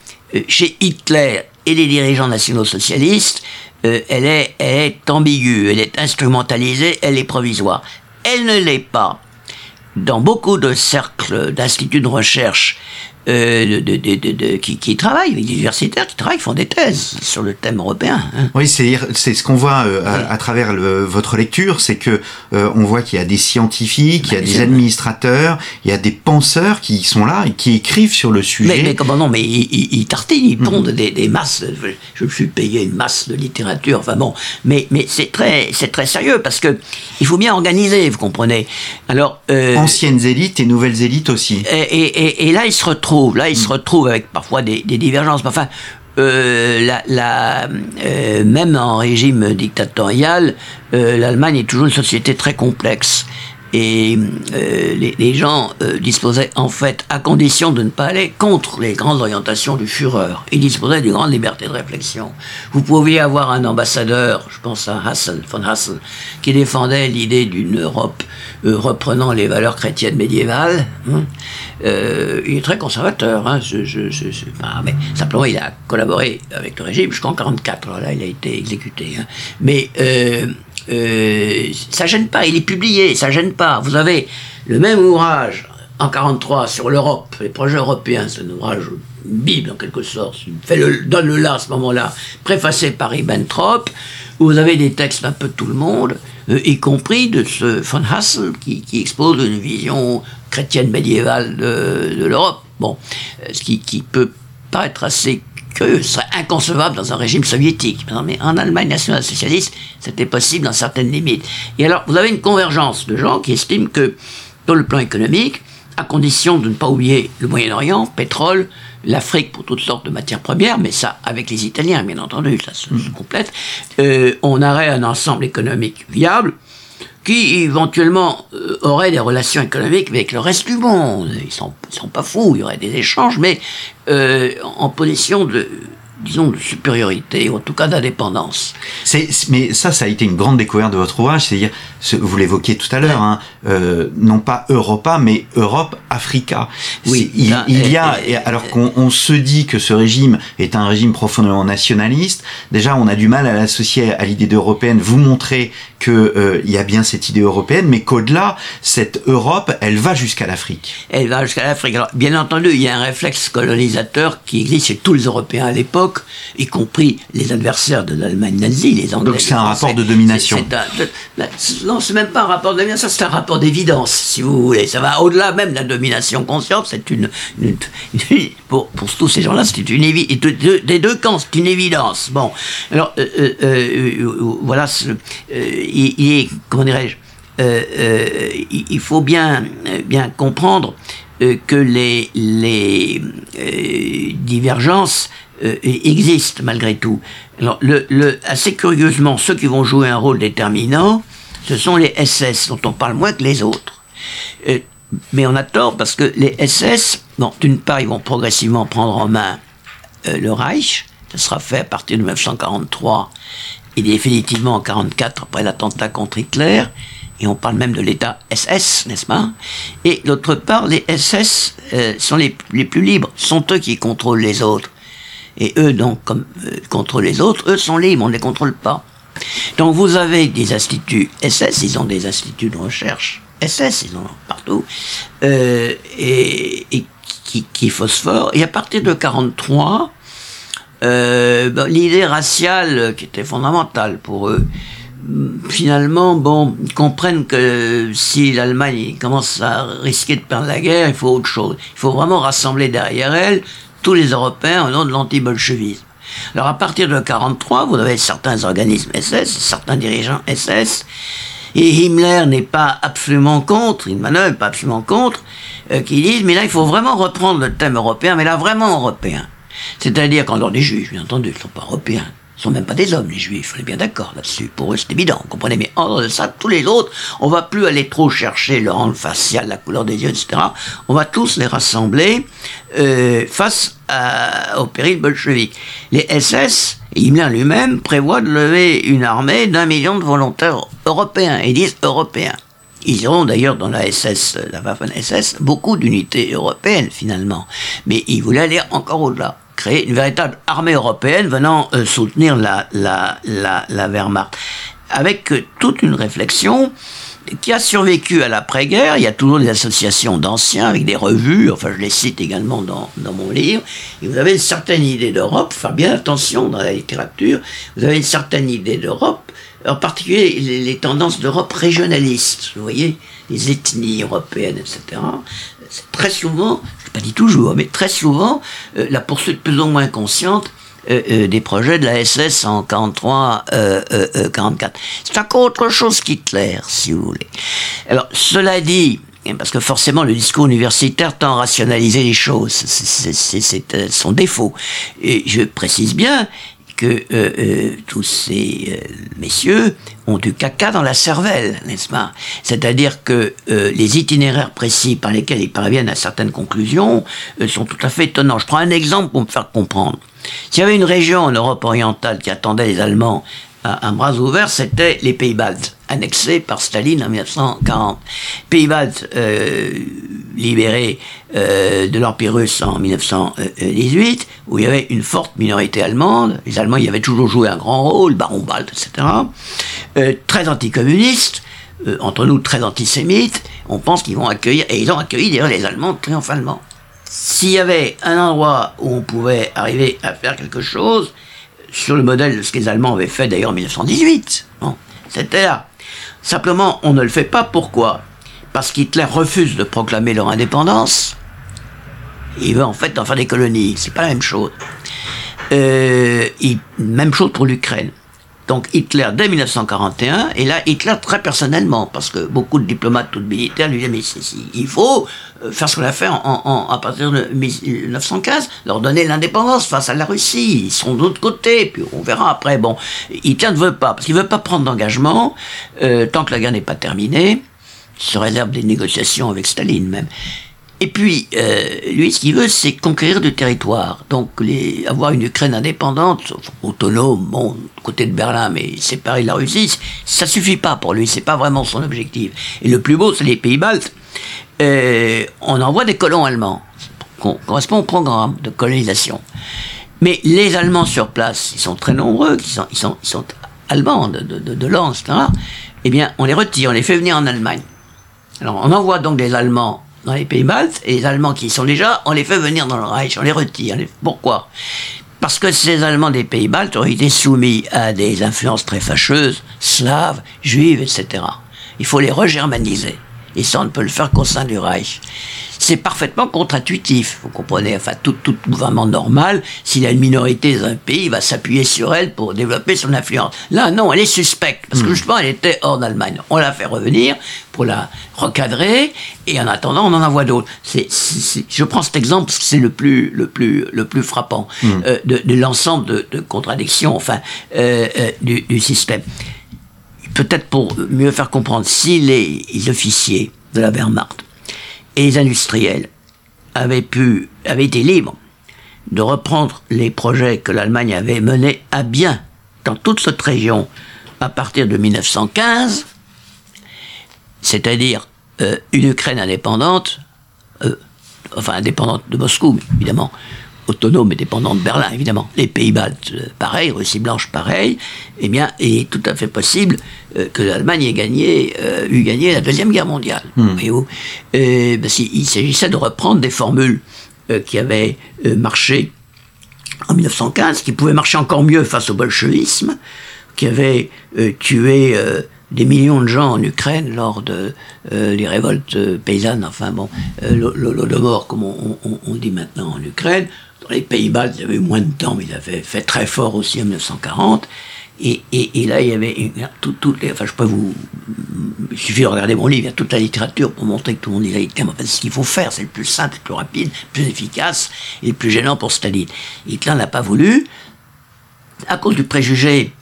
chez Hitler et les dirigeants nationaux socialistes, elle, est, elle est ambiguë, elle est instrumentalisée, elle est provisoire. Elle ne l'est pas dans beaucoup de cercles d'instituts de recherche euh, de, de, de, qui, qui, travaillent, les universitaires qui travaillent, font des thèses sur le thème européen. Hein. Oui, c'est ce qu'on voit euh, à, travers le, votre lecture, c'est que euh, on voit qu'il y a des scientifiques, il y a des administrateurs, il y a des penseurs qui sont là et qui écrivent sur le sujet. Mais, mais comment non Mais ils, ils, tartinent, ils pondent mm. des, des, masses. Je me suis payé une masse de littérature. Enfin bon, mais mais c'est très c'est très sérieux parce que il faut bien organiser, vous comprenez. Alors anciennes élites et nouvelles élites aussi. Et, et, et là, ils se retrouvent Là, il se mm. retrouve avec parfois des, divergences. Enfin, euh, la, euh, même en régime dictatorial, euh, l'Allemagne est toujours une société très complexe. Et euh, les, les, gens euh, disposaient en fait, à condition de ne pas aller contre les grandes orientations du Führer, ils disposaient d'une grande liberté de réflexion. Vous pouviez avoir un ambassadeur, je pense à Hassel, von Hassel, qui défendait l'idée d'une Europe euh, reprenant les valeurs chrétiennes médiévales. Hein. il est très conservateur, hein, je, je, je, mais simplement il a collaboré avec le régime jusqu'en 1944, là il a été exécuté. Hein. Mais euh, ça gêne pas, il est publié, ça gêne pas. Vous avez le même ouvrage en 43 sur l'Europe, les projets européens, c'est un ouvrage Bible en quelque sorte, le, donne-le là à ce moment-là, préfacé par Ribbentrop, où vous avez des textes un peu de tout le monde, euh, y compris de ce von Hassel qui, expose une vision chrétienne médiévale de, de l'Europe. Bon, euh, ce qui, qui peut paraître assez ce serait inconcevable dans un régime soviétique. Mais en Allemagne nationale-socialiste, c'était possible dans certaines limites. Et alors, vous avez une convergence de gens qui estiment que, dans le plan économique, à condition de ne pas oublier le Moyen-Orient, pétrole, l'Afrique pour toutes sortes de matières premières, mais ça avec les Italiens, bien entendu, ça se, complète, euh, on aurait un ensemble économique viable, qui éventuellement euh, auraient des relations économiques avec le reste du monde. Ils sont, sont pas fous, il y aurait des échanges, mais euh, en position de, disons, de supériorité, ou en tout cas d'indépendance. Mais ça, ça a été une grande découverte de votre ouvrage, c'est-à-dire, vous l'évoquiez tout à l'heure, hein, euh, non pas Europa, mais Europe-Africa. Oui, il, y a, alors qu'on se dit que ce régime est un régime profondément nationaliste, déjà on a du mal à l'associer à l'idée d'européenne. Vous montrez qu'il euh, y a bien cette idée européenne, mais qu'au-delà, cette Europe, elle va jusqu'à l'Afrique. Elle va jusqu'à l'Afrique. Alors, bien entendu, il y a un réflexe colonisateur qui existe chez tous les Européens à l'époque y compris les adversaires de l'Allemagne nazie, les Anglais. Donc c'est un rapport de domination. non, c'est même pas un rapport de domination, c'est un rapport d'évidence, si vous voulez. Ça va au-delà même de la domination consciente. C'est une, pour, pour, tous ces gens-là, c'est une évidence. Des deux camps, c'est une évidence. Bon, alors euh, euh, euh, voilà, il, est, comment dirais-je, il faut bien, bien comprendre que les, les divergences euh, existe malgré tout. Alors, le, assez curieusement, ceux qui vont jouer un rôle déterminant, ce sont les SS, dont on parle moins que les autres. Euh, mais on a tort parce que les SS, bon, d'une part, ils vont progressivement prendre en main euh, le Reich, ça sera fait à partir de 1943 et définitivement en 1944 après l'attentat contre Hitler, et on parle même de l'État SS, n'est-ce pas? Et d'autre part, les SS sont les, les, plus libres, sont eux qui contrôlent les autres. Et eux, donc, comme euh, contre les autres, eux sont libres, on ne les contrôle pas. Donc vous avez des instituts SS, ils ont des instituts de recherche SS, ils en ont partout, euh, et, qui, phosphorent. Et à partir de 43, euh, ben, l'idée raciale qui était fondamentale pour eux, finalement, bon, ils comprennent que si l'Allemagne commence à risquer de perdre la guerre, il faut autre chose. Il faut vraiment rassembler derrière elle tous les Européens au nom de l'anti-bolchevisme. Alors à partir de 1943, vous avez certains organismes SS, certains dirigeants SS, et Himmler n'est pas absolument contre, il manœuvre pas absolument contre, euh, qui disent mais là il faut vraiment reprendre le thème européen, mais là vraiment européen. C'est-à-dire qu'en dehors des juifs, bien entendu, ils ne sont pas européens sont même pas des hommes, les juifs, on est bien d'accord là-dessus. Pour eux, c'est évident, vous comprenez. Mais en dehors de ça, tous les autres, on va plus aller trop chercher le rang facial, la couleur des yeux, etc. On va tous les rassembler euh, face au péril bolchevique. Les SS, Himmler lui-même, prévoit de lever une armée d'un million de volontaires européens, et disent européens. Ils auront d'ailleurs dans la SS, la Waffen-SS, beaucoup d'unités européennes finalement. Mais ils voulaient aller encore au-delà une véritable armée européenne venant euh, soutenir la, la, la, la, Wehrmacht. Avec euh, toute une réflexion qui a survécu à l'après-guerre. Il y a toujours des associations d'anciens avec des revues, enfin je les cite également dans, dans mon livre. Et vous avez une certaine idée d'Europe, faire bien attention dans la littérature, vous avez une certaine idée d'Europe, en particulier les, les tendances d'Europe régionalistes, vous voyez, les ethnies européennes, etc. C'est très souvent pas dit toujours, mais très souvent, euh, la poursuite plus ou moins consciente euh, euh, des projets de la SS en 43, 44. C'est encore autre chose qu'Hitler, si vous voulez. Alors, cela dit, parce que forcément le discours universitaire tend à rationaliser les choses, c'est son défaut. Et je précise bien, que euh, euh, tous ces euh, messieurs ont du caca dans la cervelle, n'est-ce pas? C'est-à-dire que les itinéraires précis par lesquels ils parviennent à certaines conclusions sont tout à fait étonnants. Je prends un exemple pour me faire comprendre. S'il y avait une région en Europe orientale qui attendait les Allemands un bras ouvert, c'était les Pays-Baltes, annexés par Staline en 1940. Pays-Baltes euh, libérés euh, de l'Empire russe en 1918, où il y avait une forte minorité allemande. Les Allemands y avaient toujours joué un grand rôle, Baron Balt, etc. Euh, très anticommunistes, euh, entre nous très antisémites. On pense qu'ils vont accueillir, et ils ont accueilli d'ailleurs les Allemands triomphalement. S'il y avait un endroit où on pouvait arriver à faire quelque chose, sur le modèle de ce que les Allemands avaient fait d'ailleurs en 1918. c'était là. Simplement, on ne le fait pas. Pourquoi? Parce qu'Hitler refuse de proclamer leur indépendance. Il veut en fait en faire des colonies. C'est pas la même chose. Euh, même chose pour l'Ukraine. Donc Hitler dès 1941, et là Hitler très personnellement, parce que beaucoup de diplomates, tout de militaires lui disaient mais il faut euh, faire ce qu'on a fait en, à partir de 1915, leur donner l'indépendance face à la Russie, ils sont de l'autre côté, puis on verra après. Bon, Hitler ne veut pas, parce qu'il ne veut pas prendre d'engagement euh, tant que la guerre n'est pas terminée, se réserve des négociations avec Staline même. Et puis, euh, lui, ce qu'il veut, c'est conquérir du territoire. Donc, avoir une Ukraine indépendante, autonome, bon, côté de Berlin, mais séparée de la Russie, ça suffit pas pour lui. C'est pas vraiment son objectif. Et le plus beau, c'est les pays baltes. Euh, on envoie des colons allemands. correspond au programme de colonisation. Mais les Allemands sur place, ils sont très nombreux, ils sont, allemands, de, de, de, lance, etc. Eh bien, on les retire, on les fait venir en Allemagne. Alors, on envoie donc des Allemands dans les pays baltes, et les Allemands qui y sont déjà, on les fait venir dans le Reich, on les retire. Pourquoi? Parce que ces Allemands des pays baltes ont été soumis à des influences très fâcheuses, slaves, juives, etc. Il faut les regermaniser. Et ça, on ne peut le faire qu'au sein du Reich c'est parfaitement contre-intuitif. Vous comprenez Enfin, tout, tout gouvernement normal, s'il a une minorité dans un pays, il va s'appuyer sur elle pour développer son influence. Là, non, elle est suspecte, parce que hmm. justement, elle était hors d'Allemagne. On l'a fait revenir pour la recadrer, et en attendant, on en envoie d'autres. C'est, je prends cet exemple parce que c'est le plus, le plus, le plus frappant hmm. euh, de, l'ensemble de, contradictions, enfin, euh, euh, du, du système. Peut-être pour mieux faire comprendre, si les officiers de la Wehrmacht et les industriels avaient pu, avaient été libres de reprendre les projets que l'Allemagne avait menés à bien dans toute cette région à partir de 1915, c'est-à-dire euh, une Ukraine indépendante, euh, enfin indépendante de Moscou, évidemment, autonome et dépendant de Berlin, évidemment. Les pays baltes, euh, pareil, Russie blanche, pareil. Eh bien, il est tout à fait possible euh, que l'Allemagne ait gagné, euh, eût gagné la Deuxième Guerre mondiale. Hmm. il s'agissait de reprendre des formules qui avaient marché en 1915, qui pouvaient marcher encore mieux face au bolchevisme, qui avaient tué des millions de gens en Ukraine lors de les révoltes paysannes, enfin bon, l'Holodomor, comme on, on, dit maintenant en Ukraine, les Pays-Bas, il y avait eu moins de temps, mais il avait fait très fort aussi en 1940. Et, et, et là, il y avait tout, toutes les. Enfin, je peux vous. Il suffit de regarder mon livre, il y a toute la littérature pour montrer que tout le monde dit Hitler. Enfin, ce qu'il faut faire, c'est le plus simple, le plus rapide, le plus efficace et le plus gênant pour Staline. Hitler n'a pas voulu, à cause du préjugé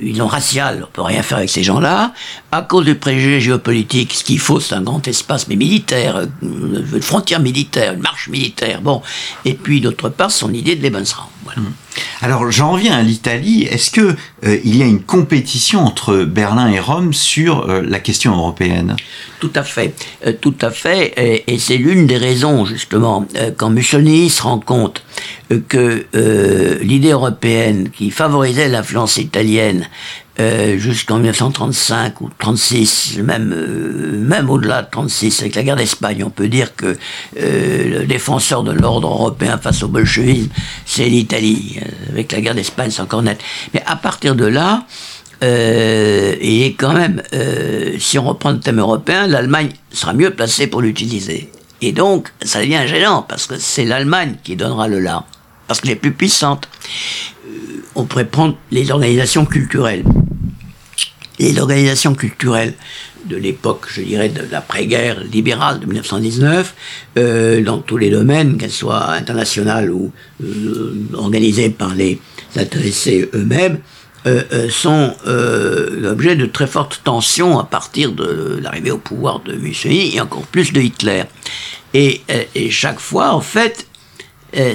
ils ont racial, on peut rien faire avec ces gens-là. À cause du préjugé géopolitique, ce qu'il faut, c'est un grand espace, mais militaire, une frontière militaire, une marche militaire. Bon, et puis d'autre part, son idée de Lebensraum. Voilà. Alors j'en reviens à l'Italie. Est-ce que euh, il y a une compétition entre Berlin et Rome sur euh, la question européenne? Tout à fait, euh, tout à fait. Et, et c'est l'une des raisons justement quand Mussolini se rend compte que l'idée européenne qui favorisait l'influence italienne euh, jusqu'en 1935 ou 36, même euh, même au-delà de 36, avec la guerre d'Espagne, on peut dire que euh, le défenseur de l'ordre européen face au bolchevisme, c'est l'Italie. Avec la guerre d'Espagne, c'est encore net. Mais à partir de là, il est quand même, si on reprend le thème européen, l'Allemagne sera mieux placée pour l'utiliser. Et donc, ça devient gênant, parce que c'est l'Allemagne qui donnera le là, parce qu'elle est plus puissante. On pourrait prendre les organisations culturelles les organisations culturelles de l'époque, je dirais, de l'après-guerre libérale de 1919, euh, dans tous les domaines, qu'elles soient internationales ou euh, organisées par les intéressés eux-mêmes, euh, sont l'objet de très fortes tensions à partir de l'arrivée au pouvoir de Mussolini et encore plus de Hitler. Et, et chaque fois, en fait,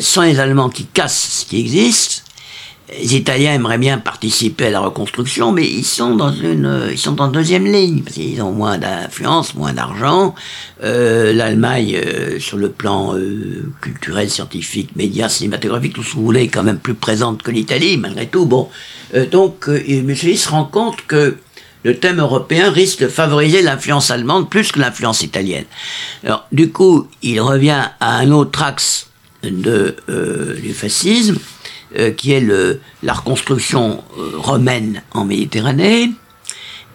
sont les Allemands qui cassent ce qui existe, les Italiens aimeraient bien participer à la reconstruction, mais ils sont dans une, ils sont en deuxième ligne parce qu'ils ont moins d'influence, moins d'argent. Euh, L'Allemagne, euh, sur le plan euh, culturel, scientifique, médias, cinématographique, tout ce que vous voulez, est quand même plus présente que l'Italie, malgré tout. Bon, donc, Mussolini se rend compte que le thème européen risque de favoriser l'influence allemande plus que l'influence italienne. Alors, du coup, il revient à un autre axe de, du fascisme euh, qui est le, la reconstruction euh, romaine en Méditerranée,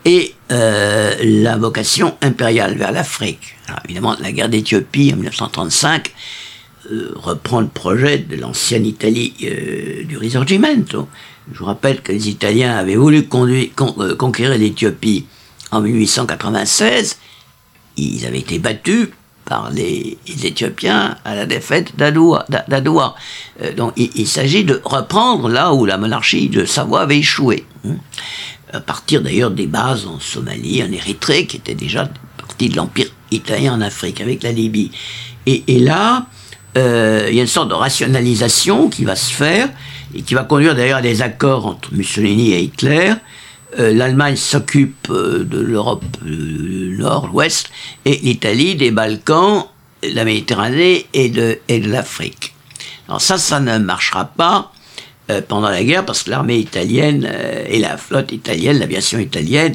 et euh, la vocation impériale vers l'Afrique. Évidemment, la guerre d'Éthiopie en 1935 reprend le projet de l'ancienne Italie du Risorgimento. Je vous rappelle que les Italiens avaient voulu conquérir l'Éthiopie en 1896. Ils avaient été battus par les, Éthiopiens à la défaite d'Adoua. donc il, s'agit de reprendre là où la monarchie de Savoie avait échoué. Hein. à partir d'ailleurs des bases en Somalie, en Érythrée, qui étaient déjà partie de l'Empire italien en Afrique, avec la Libye. Et, là, euh, il y a une sorte de rationalisation qui va se faire, et qui va conduire d'ailleurs à des accords entre Mussolini et Hitler, euh, l'Allemagne s'occupe euh, de l'Europe du Nord, l'Ouest, et l'Italie des Balkans, la Méditerranée et de, et de l'Afrique. Alors ça, ça ne marchera pas euh, pendant la guerre parce que l'armée italienne et la flotte italienne, l'aviation italienne,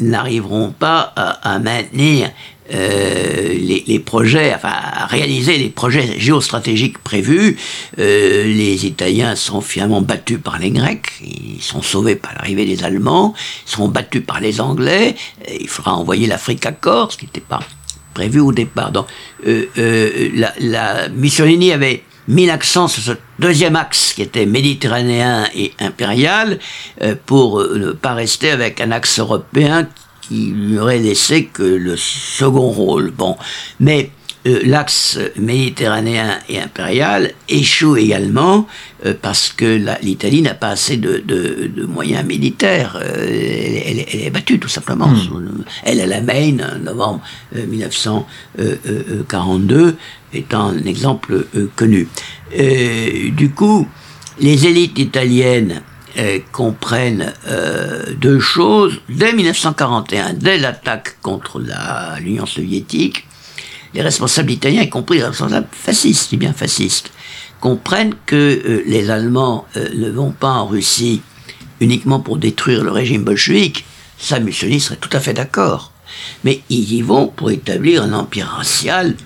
n'arriveront pas à, maintenir euh, les, projets, enfin réaliser les projets géostratégiques prévus. Euh, les Italiens sont finalement battus par les Grecs, ils sont sauvés par l'arrivée des Allemands, ils seront battus par les Anglais, il faudra envoyer l'Afrique à corps, ce qui n'était pas prévu au départ. Donc, euh, la, la Mussolini avait mis l'accent sur ce deuxième axe qui était méditerranéen et impérial pour ne pas rester avec un axe européen qui lui aurait laissé que le second rôle. Bon, mais euh, l'axe méditerranéen et impérial échoue également euh, parce que l'Italie n'a pas assez de, moyens militaires. Euh, elle, est battue tout simplement. Hmm. Elle, à la Maine, en novembre 1942, est un exemple connu. du coup, les élites italiennes euh, comprennent euh, deux choses. Dès 1941, dès l'attaque contre l'Union soviétique, les responsables italiens, y compris les responsables fascistes, bien fascistes, comprennent que euh, les Allemands ne vont pas en Russie uniquement pour détruire le régime bolchevique. Ça, Mussolini serait tout à fait d'accord. Mais ils y vont pour établir un empire racial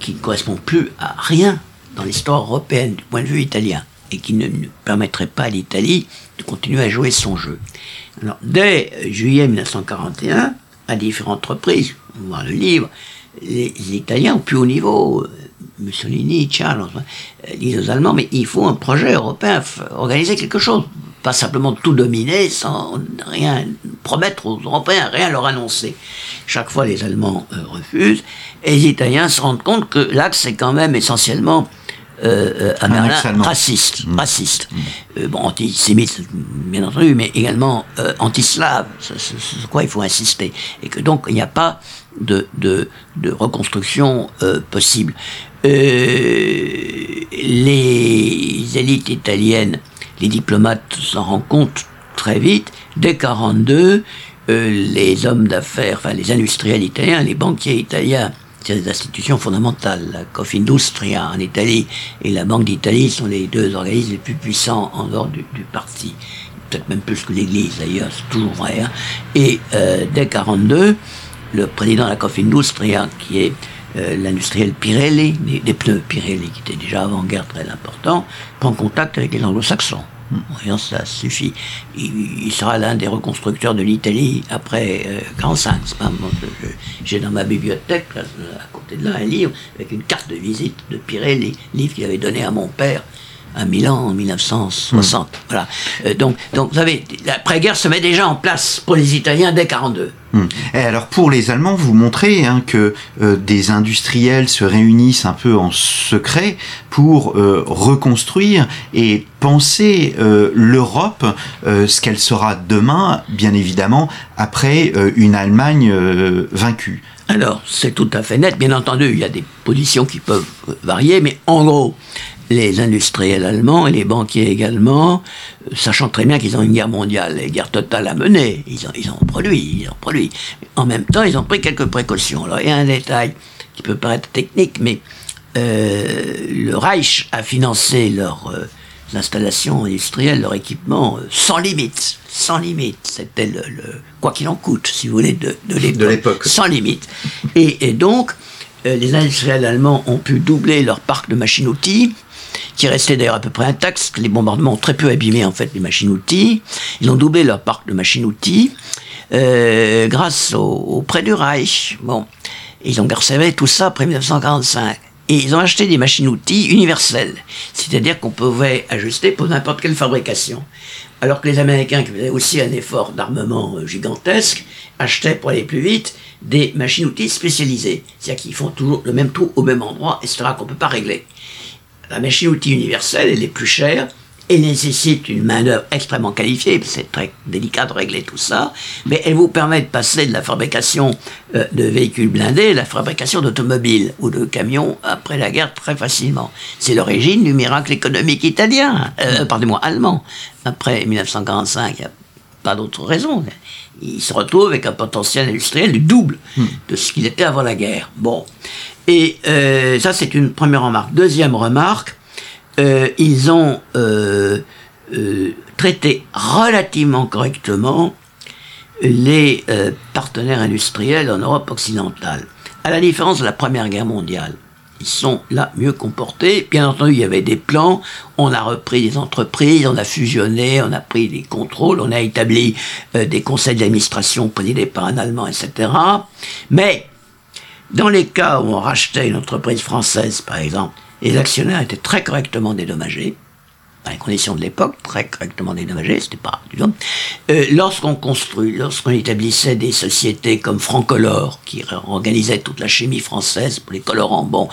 qui ne correspond plus à rien dans l'histoire européenne du point de vue italien et qui ne, permettrait pas à l'Italie de continuer à jouer son jeu. Alors, dès juillet 1941, à différentes reprises, on va voir le livre, les, Italiens au plus haut niveau, euh, Mussolini, Charles, euh, disent aux Allemands, mais il faut un projet européen, organiser quelque chose, pas simplement tout dominer sans rien promettre aux Européens, rien leur annoncer. Chaque fois, les Allemands euh, refusent, et les Italiens se rendent compte que l'axe est quand même essentiellement euh, euh raciste, mm. raciste. Mm. Euh, bon, antisémite, bien entendu, mais également euh, anti-slave, sur quoi il faut insister. Et que donc, il n'y a pas de, de, de reconstruction euh, possible. les élites italiennes, les diplomates s'en rendent compte très vite. Dès 42, les hommes d'affaires, enfin les industriels italiens, les banquiers italiens, des institutions fondamentales. La Confindustria en Italie et la Banque d'Italie sont les deux organismes les plus puissants en dehors du, parti. Peut-être même plus que l'Église d'ailleurs, c'est toujours vrai. Hein. Et euh, dès 42, le président de la Confindustria, qui est euh, l'industriel Pirelli, des, des, pneus Pirelli, qui était déjà avant-guerre très important, prend contact avec les anglo-saxons. Voyons, ça suffit. Il, sera l'un des reconstructeurs de l'Italie après euh, J'ai dans ma bibliothèque, à côté de là, un livre avec une carte de visite de Pirelli, livre qu'il avait donné à mon père à Milan en 1960. Hmm. Voilà. Euh, donc, donc, vous savez, l'après-guerre se met déjà en place pour les Italiens dès 42. Hmm. Et alors pour les Allemands, vous montrez hein, que euh, des industriels se réunissent un peu en secret pour euh, reconstruire et penser l'Europe, ce qu'elle sera demain, bien évidemment, après une Allemagne vaincue. Alors, c'est tout à fait net. Bien entendu, il y a des positions qui peuvent varier, mais en gros, les industriels allemands et les banquiers également, euh, sachant très bien qu'ils ont une guerre mondiale, une guerre totale à mener, ils ont, ils ont produit, ils ont produit. En même temps, ils ont pris quelques précautions. Alors, il y a un détail qui peut paraître technique, mais euh, le Reich a financé leurs euh, installations industrielles, leur équipement sans limite, sans limite. C'était le, quoi qu'il en coûte, si vous voulez, de, de l'époque. Sans limite. Et, et donc, les industriels allemands ont pu doubler leur parc de machines-outils qui restait d'ailleurs à peu près intact, les bombardements ont très peu abîmé en fait les machines-outils. Ils ont doublé leur parc de machines-outils euh, grâce au, prêt du Reich. Bon, ils ont conservé tout ça après 1945. Et ils ont acheté des machines-outils universelles, c'est-à-dire qu'on pouvait ajuster pour n'importe quelle fabrication. Alors que les Américains, qui faisaient aussi un effort d'armement euh, gigantesque, achetaient pour aller plus vite des machines-outils spécialisées. C'est-à-dire qu'ils font toujours le même trou au même endroit, etc., qu'on ne peut pas régler. La machine-outil universelle, elle est plus chère, et nécessite une main-d'œuvre extrêmement qualifiée, c'est très délicat de régler tout ça, mais elle vous permet de passer de la fabrication euh, de véhicules blindés à la fabrication d'automobiles ou de camions après la guerre très facilement. C'est l'origine du miracle économique italien, euh, pardonnez-moi, allemand. Après 1945, il n'y a pas d'autre raison. Il se retrouve avec un potentiel industriel du double hmm. de ce qu'il était avant la guerre. Bon. Et euh, ça, c'est une première remarque. Deuxième remarque, euh, ils ont euh, euh, traité relativement correctement les partenaires industriels en Europe occidentale. À la différence de la Première Guerre mondiale, ils sont là mieux comportés. Bien entendu, il y avait des plans, on a repris des entreprises, on a fusionné, on a pris des contrôles, on a établi des conseils d'administration présidés par un Allemand, etc. Mais dans les cas où on rachetait une entreprise française, par exemple, les actionnaires étaient très correctement dédommagés, dans les conditions de l'époque, très correctement dédommagés, c'était pas du tout. Euh, lorsqu'on construit, lorsqu'on établissait des sociétés comme Francolor, qui organisait toute la chimie française pour les colorants, bon,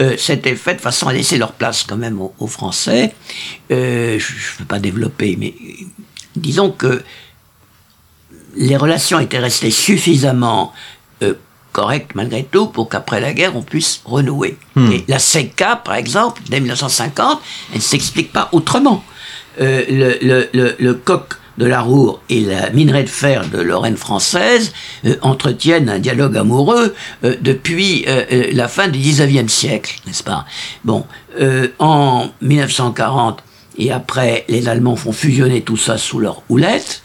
euh, c'était fait de façon à laisser leur place quand même aux, Français. Euh, je ne veux pas développer, mais disons que les relations étaient restées suffisamment correct malgré tout pour qu'après la guerre on puisse renouer. Hmm. Et la CECA, par exemple, dès 1950, elle ne s'explique pas autrement. Euh, le, le, le, coq de la Roure et la minerai de fer de Lorraine française euh, entretiennent un dialogue amoureux euh, depuis la fin du 19e siècle, n'est-ce pas? Bon, en 1940 et après, les Allemands font fusionner tout ça sous leur houlette.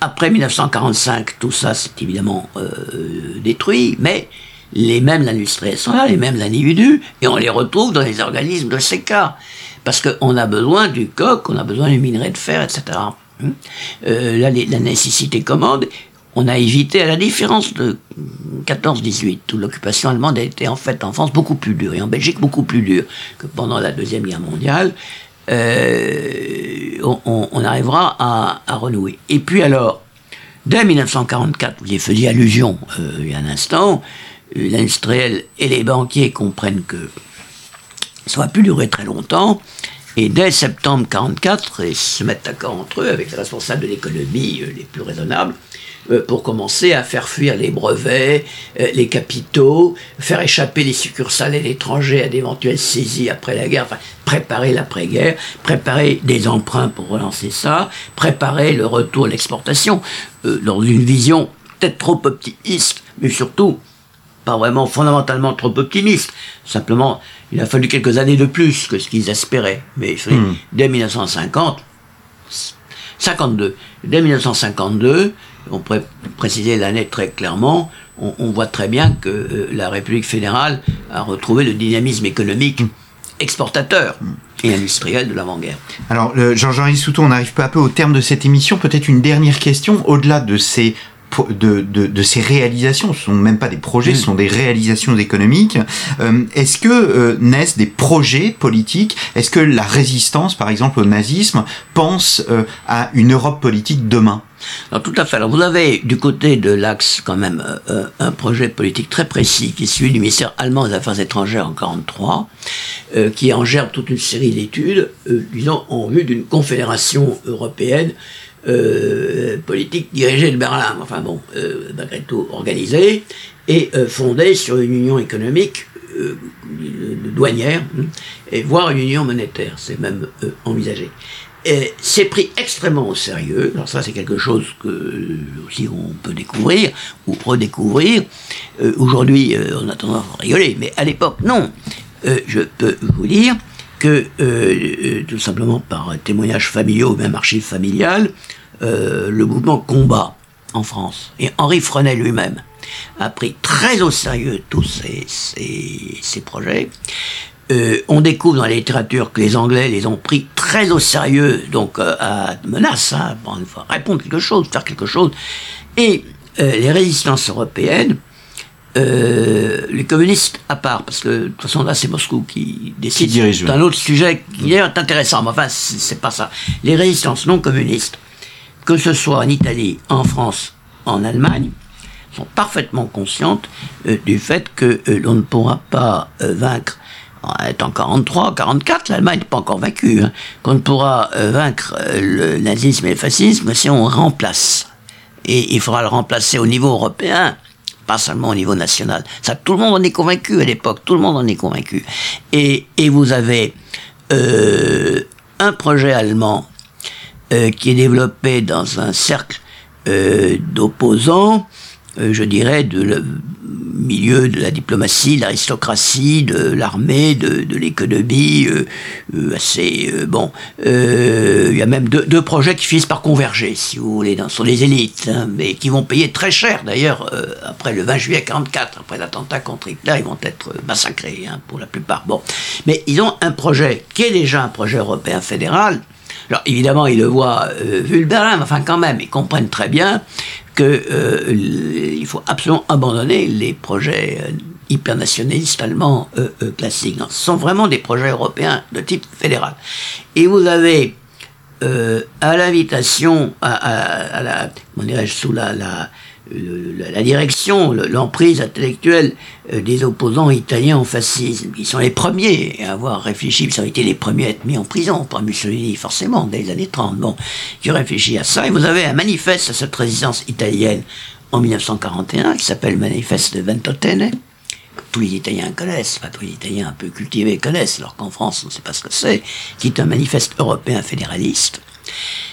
Après 1945, tout ça s'est évidemment euh, détruit, mais les mêmes industriels sont là, les mêmes individus, et on les retrouve dans les organismes de ces cas. Parce qu'on a besoin du coq, on a besoin du minerai de fer, etc. Hum. Euh, là, la nécessité commande. On a évité, à la différence de 14-18, où l'occupation allemande a été en fait en France beaucoup plus dure, et en Belgique beaucoup plus dure que pendant la Deuxième Guerre mondiale, euh, on, arrivera à, renouer. Et puis alors, dès 1944, vous y faisiez allusion euh, il y a un instant, euh, l'industriel et les banquiers comprennent que ça va plus durer très longtemps. Et dès septembre 1944, ils se mettent d'accord entre eux avec les responsables de l'économie les plus raisonnables pour commencer à faire fuir les brevets, euh, les capitaux, faire échapper les succursales et l'étranger à d'éventuelles saisies après la guerre, enfin, préparer l'après-guerre, préparer des emprunts pour relancer ça, préparer le retour à l'exportation, euh, dans une vision peut-être trop optimiste, mais surtout pas vraiment fondamentalement trop optimiste. Simplement, il a fallu quelques années de plus que ce qu'ils espéraient. Mais hmm. dès 1950, 52, dès 1952, on pourrait préciser l'année très clairement, on, voit très bien que euh, la République fédérale a retrouvé le dynamisme économique mm. exportateur et industriel de l'avant-guerre. Alors, Jean-Jean Souton, on arrive peu à peu au terme de cette émission. Peut-être une dernière question, au-delà de ces de, de, ces réalisations, ce sont même pas des projets, ce mm. sont des réalisations économiques. Euh, est-ce que euh, naissent des projets politiques? Est-ce que la résistance, par exemple, au nazisme, pense euh, à une Europe politique demain? Alors, tout à fait. Alors, vous avez du côté de l'Axe quand même un projet politique très précis qui est celui du ministère allemand des Affaires étrangères en 1943, qui en gerbe toute une série d'études, disons, en vue d'une confédération européenne euh, politique dirigée de Berlin, enfin bon, euh, malgré tout organisée, et euh, fondée sur une union économique douanière, hein, et voire une union monétaire, c'est même envisagé. C'est pris extrêmement au sérieux, alors ça c'est quelque chose que aussi on peut découvrir ou redécouvrir. Aujourd'hui on a tendance à rigoler, mais à l'époque non. je peux vous dire que, tout simplement par témoignages familiaux ou même archives familiales, euh, le mouvement combat en France. Et Henri Frenet lui-même a pris très au sérieux tous ces, projets. Euh, on découvre dans la littérature que les Anglais les ont pris très au sérieux, donc euh, à menace, hein, répondre quelque chose, faire quelque chose. Et les résistances européennes les communistes à part, parce que de toute façon là c'est Moscou qui décide. C'est un autre sujet qui est intéressant, mais enfin c'est pas ça. Les résistances non communistes, que ce soit en Italie, en France, en Allemagne, sont parfaitement conscientes du fait que l'on ne pourra pas vaincre est en 43, 44, l'Allemagne n'est pas encore vaincue, hein. qu'on ne pourra euh, vaincre euh, le nazisme et le fascisme si on remplace. Et il faudra le remplacer au niveau européen, pas seulement au niveau national. Ça, tout le monde en est convaincu à l'époque, tout le monde en est convaincu. Et, et vous avez euh, un projet allemand qui est développé dans un cercle d'opposants, je dirais, de, milieu de la diplomatie, de l'aristocratie, de l'armée, de, l'économie, euh, euh, assez euh, bon. Il y a même deux, projets qui finissent par converger, si vous voulez, sur les élites, hein, mais qui vont payer très cher d'ailleurs après le 20 juillet 44, après l'attentat contre Hitler, ils vont être massacrés hein, pour la plupart. Bon, mais ils ont un projet qui est déjà un projet européen fédéral. Alors évidemment, ils le voient euh, vu le Berlin, mais enfin quand même, ils comprennent très bien qu'il euh, faut absolument abandonner les projets euh, hypernationalistes allemands euh, classiques. ce sont vraiment des projets européens de type fédéral. Et vous avez, à l'invitation, à, la, comment dirais-je, sous la, la la direction, l'emprise intellectuelle des opposants italiens au fascisme, qui sont les premiers à avoir réfléchi, ils ont été les premiers à être mis en prison par Mussolini, forcément, dès les années 30, bon, qui ont réfléchi à ça. Et vous avez un manifeste à cette résistance italienne en 1941, qui s'appelle le manifeste de Ventotene, que tous les Italiens connaissent, pas tous les Italiens un peu cultivés connaissent, alors qu'en France, on ne sait pas ce que c'est, qui est un manifeste européen fédéraliste,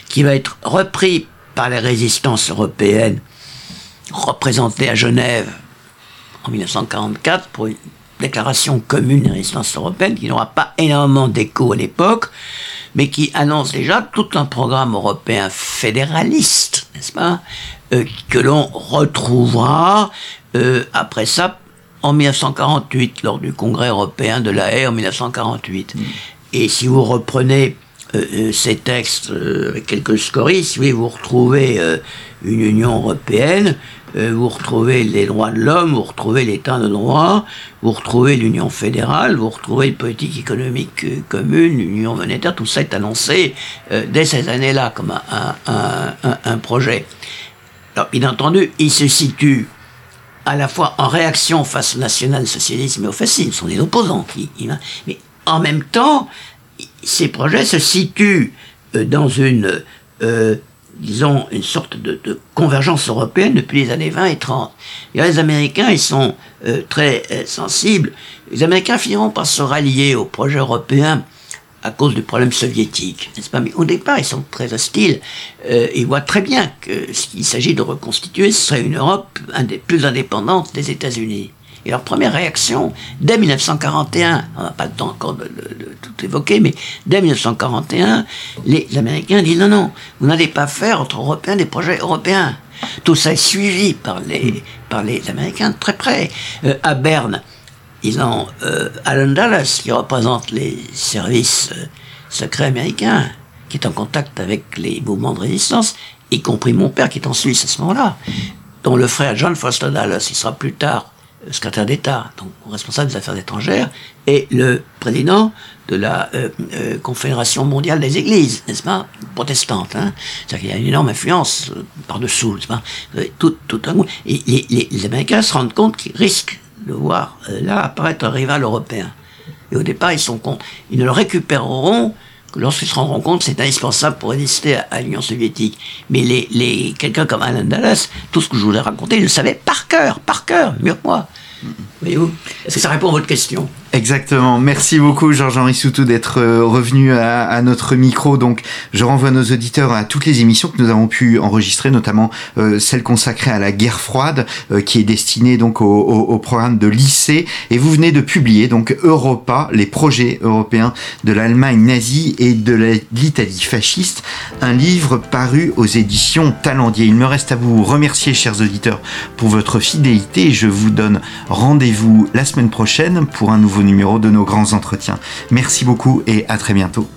qui va être repris par les résistances européennes représenté à Genève en 1944 pour une déclaration commune de résistance européenne qui n'aura pas énormément d'écho à l'époque, mais qui annonce déjà tout un programme européen fédéraliste, n'est-ce pas, euh, que l'on retrouvera euh, après ça en 1948, lors du congrès européen de la Haye en 1948. Mm. Et si vous reprenez euh, ces textes avec quelques scories, si vous retrouvez une Union européenne, vous retrouvez les droits de l'homme, vous retrouvez l'État de droit, vous retrouvez l'Union fédérale, vous retrouvez une politique économique euh, commune, l'Union monétaire, tout ça est annoncé euh, dès ces années-là comme un, un, projet. Alors, bien entendu, il se situe à la fois en réaction face au national-socialisme et au fascisme, ce sont des opposants, mais en même temps, ces projets se situent dans une disons, une sorte de, convergence européenne depuis les années 20 et 30. Et les Américains, ils sont euh, très euh, sensibles. Les Américains finiront par se rallier au projet européen à cause du problème soviétique, n'est-ce pas? Mais au départ, ils sont très hostiles. Euh, ils voient très bien que ce qu'il s'agit de reconstituer, ce serait une Europe plus indépendante des États-Unis. Et leur première réaction, dès 1941, on n'a pas le temps encore de, tout évoquer, mais dès 1941, les, Américains disent non, non, vous n'allez pas faire entre Européens des projets européens. Tout ça est suivi par les, par les Américains de très près. Euh, à Berne, ils ont euh, Alan Dallas, qui représente les services euh, secrets américains, qui est en contact avec les mouvements de résistance, y compris mon père qui est en Suisse à ce moment-là, dont le frère John Foster Dallas, il sera plus tard secrétaire d'État, donc responsable des affaires étrangères, et le président de la euh, euh, Confédération mondiale des églises, n'est-ce pas, protestante. Hein C'est-à-dire qu'il y a une énorme influence euh, par-dessous, n'est-ce pas tout, un Et les, les, Américains se rendent compte qu'ils risquent de voir là apparaître un rival européen. Et au départ, ils sont contre. Ils ne le récupéreront que lorsqu'ils se rendront compte c'est indispensable pour résister à, l'Union soviétique. Mais les, les, quelqu'un comme Alan Dallas, tout ce que je vous ai raconté, il le savait par cœur, par cœur, mieux que moi. Voyez-vous? Est-ce que ça répond à votre question? Exactement. Merci beaucoup, Georges-Henri Soutou, d'être euh, revenu à, notre micro. Donc, je renvoie nos auditeurs à toutes les émissions que nous avons pu enregistrer, notamment euh, celle consacrée à la guerre froide, euh, qui est destinée donc au, programme de lycée. Et vous venez de publier donc Europa, les projets européens de l'Allemagne nazie et de l'Italie fasciste, un livre paru aux éditions Talendier. Il me reste à vous remercier, chers auditeurs, pour votre fidélité. Je vous donne rendez-vous la semaine prochaine pour un numéro de nos grands entretiens. Merci beaucoup et à très bientôt.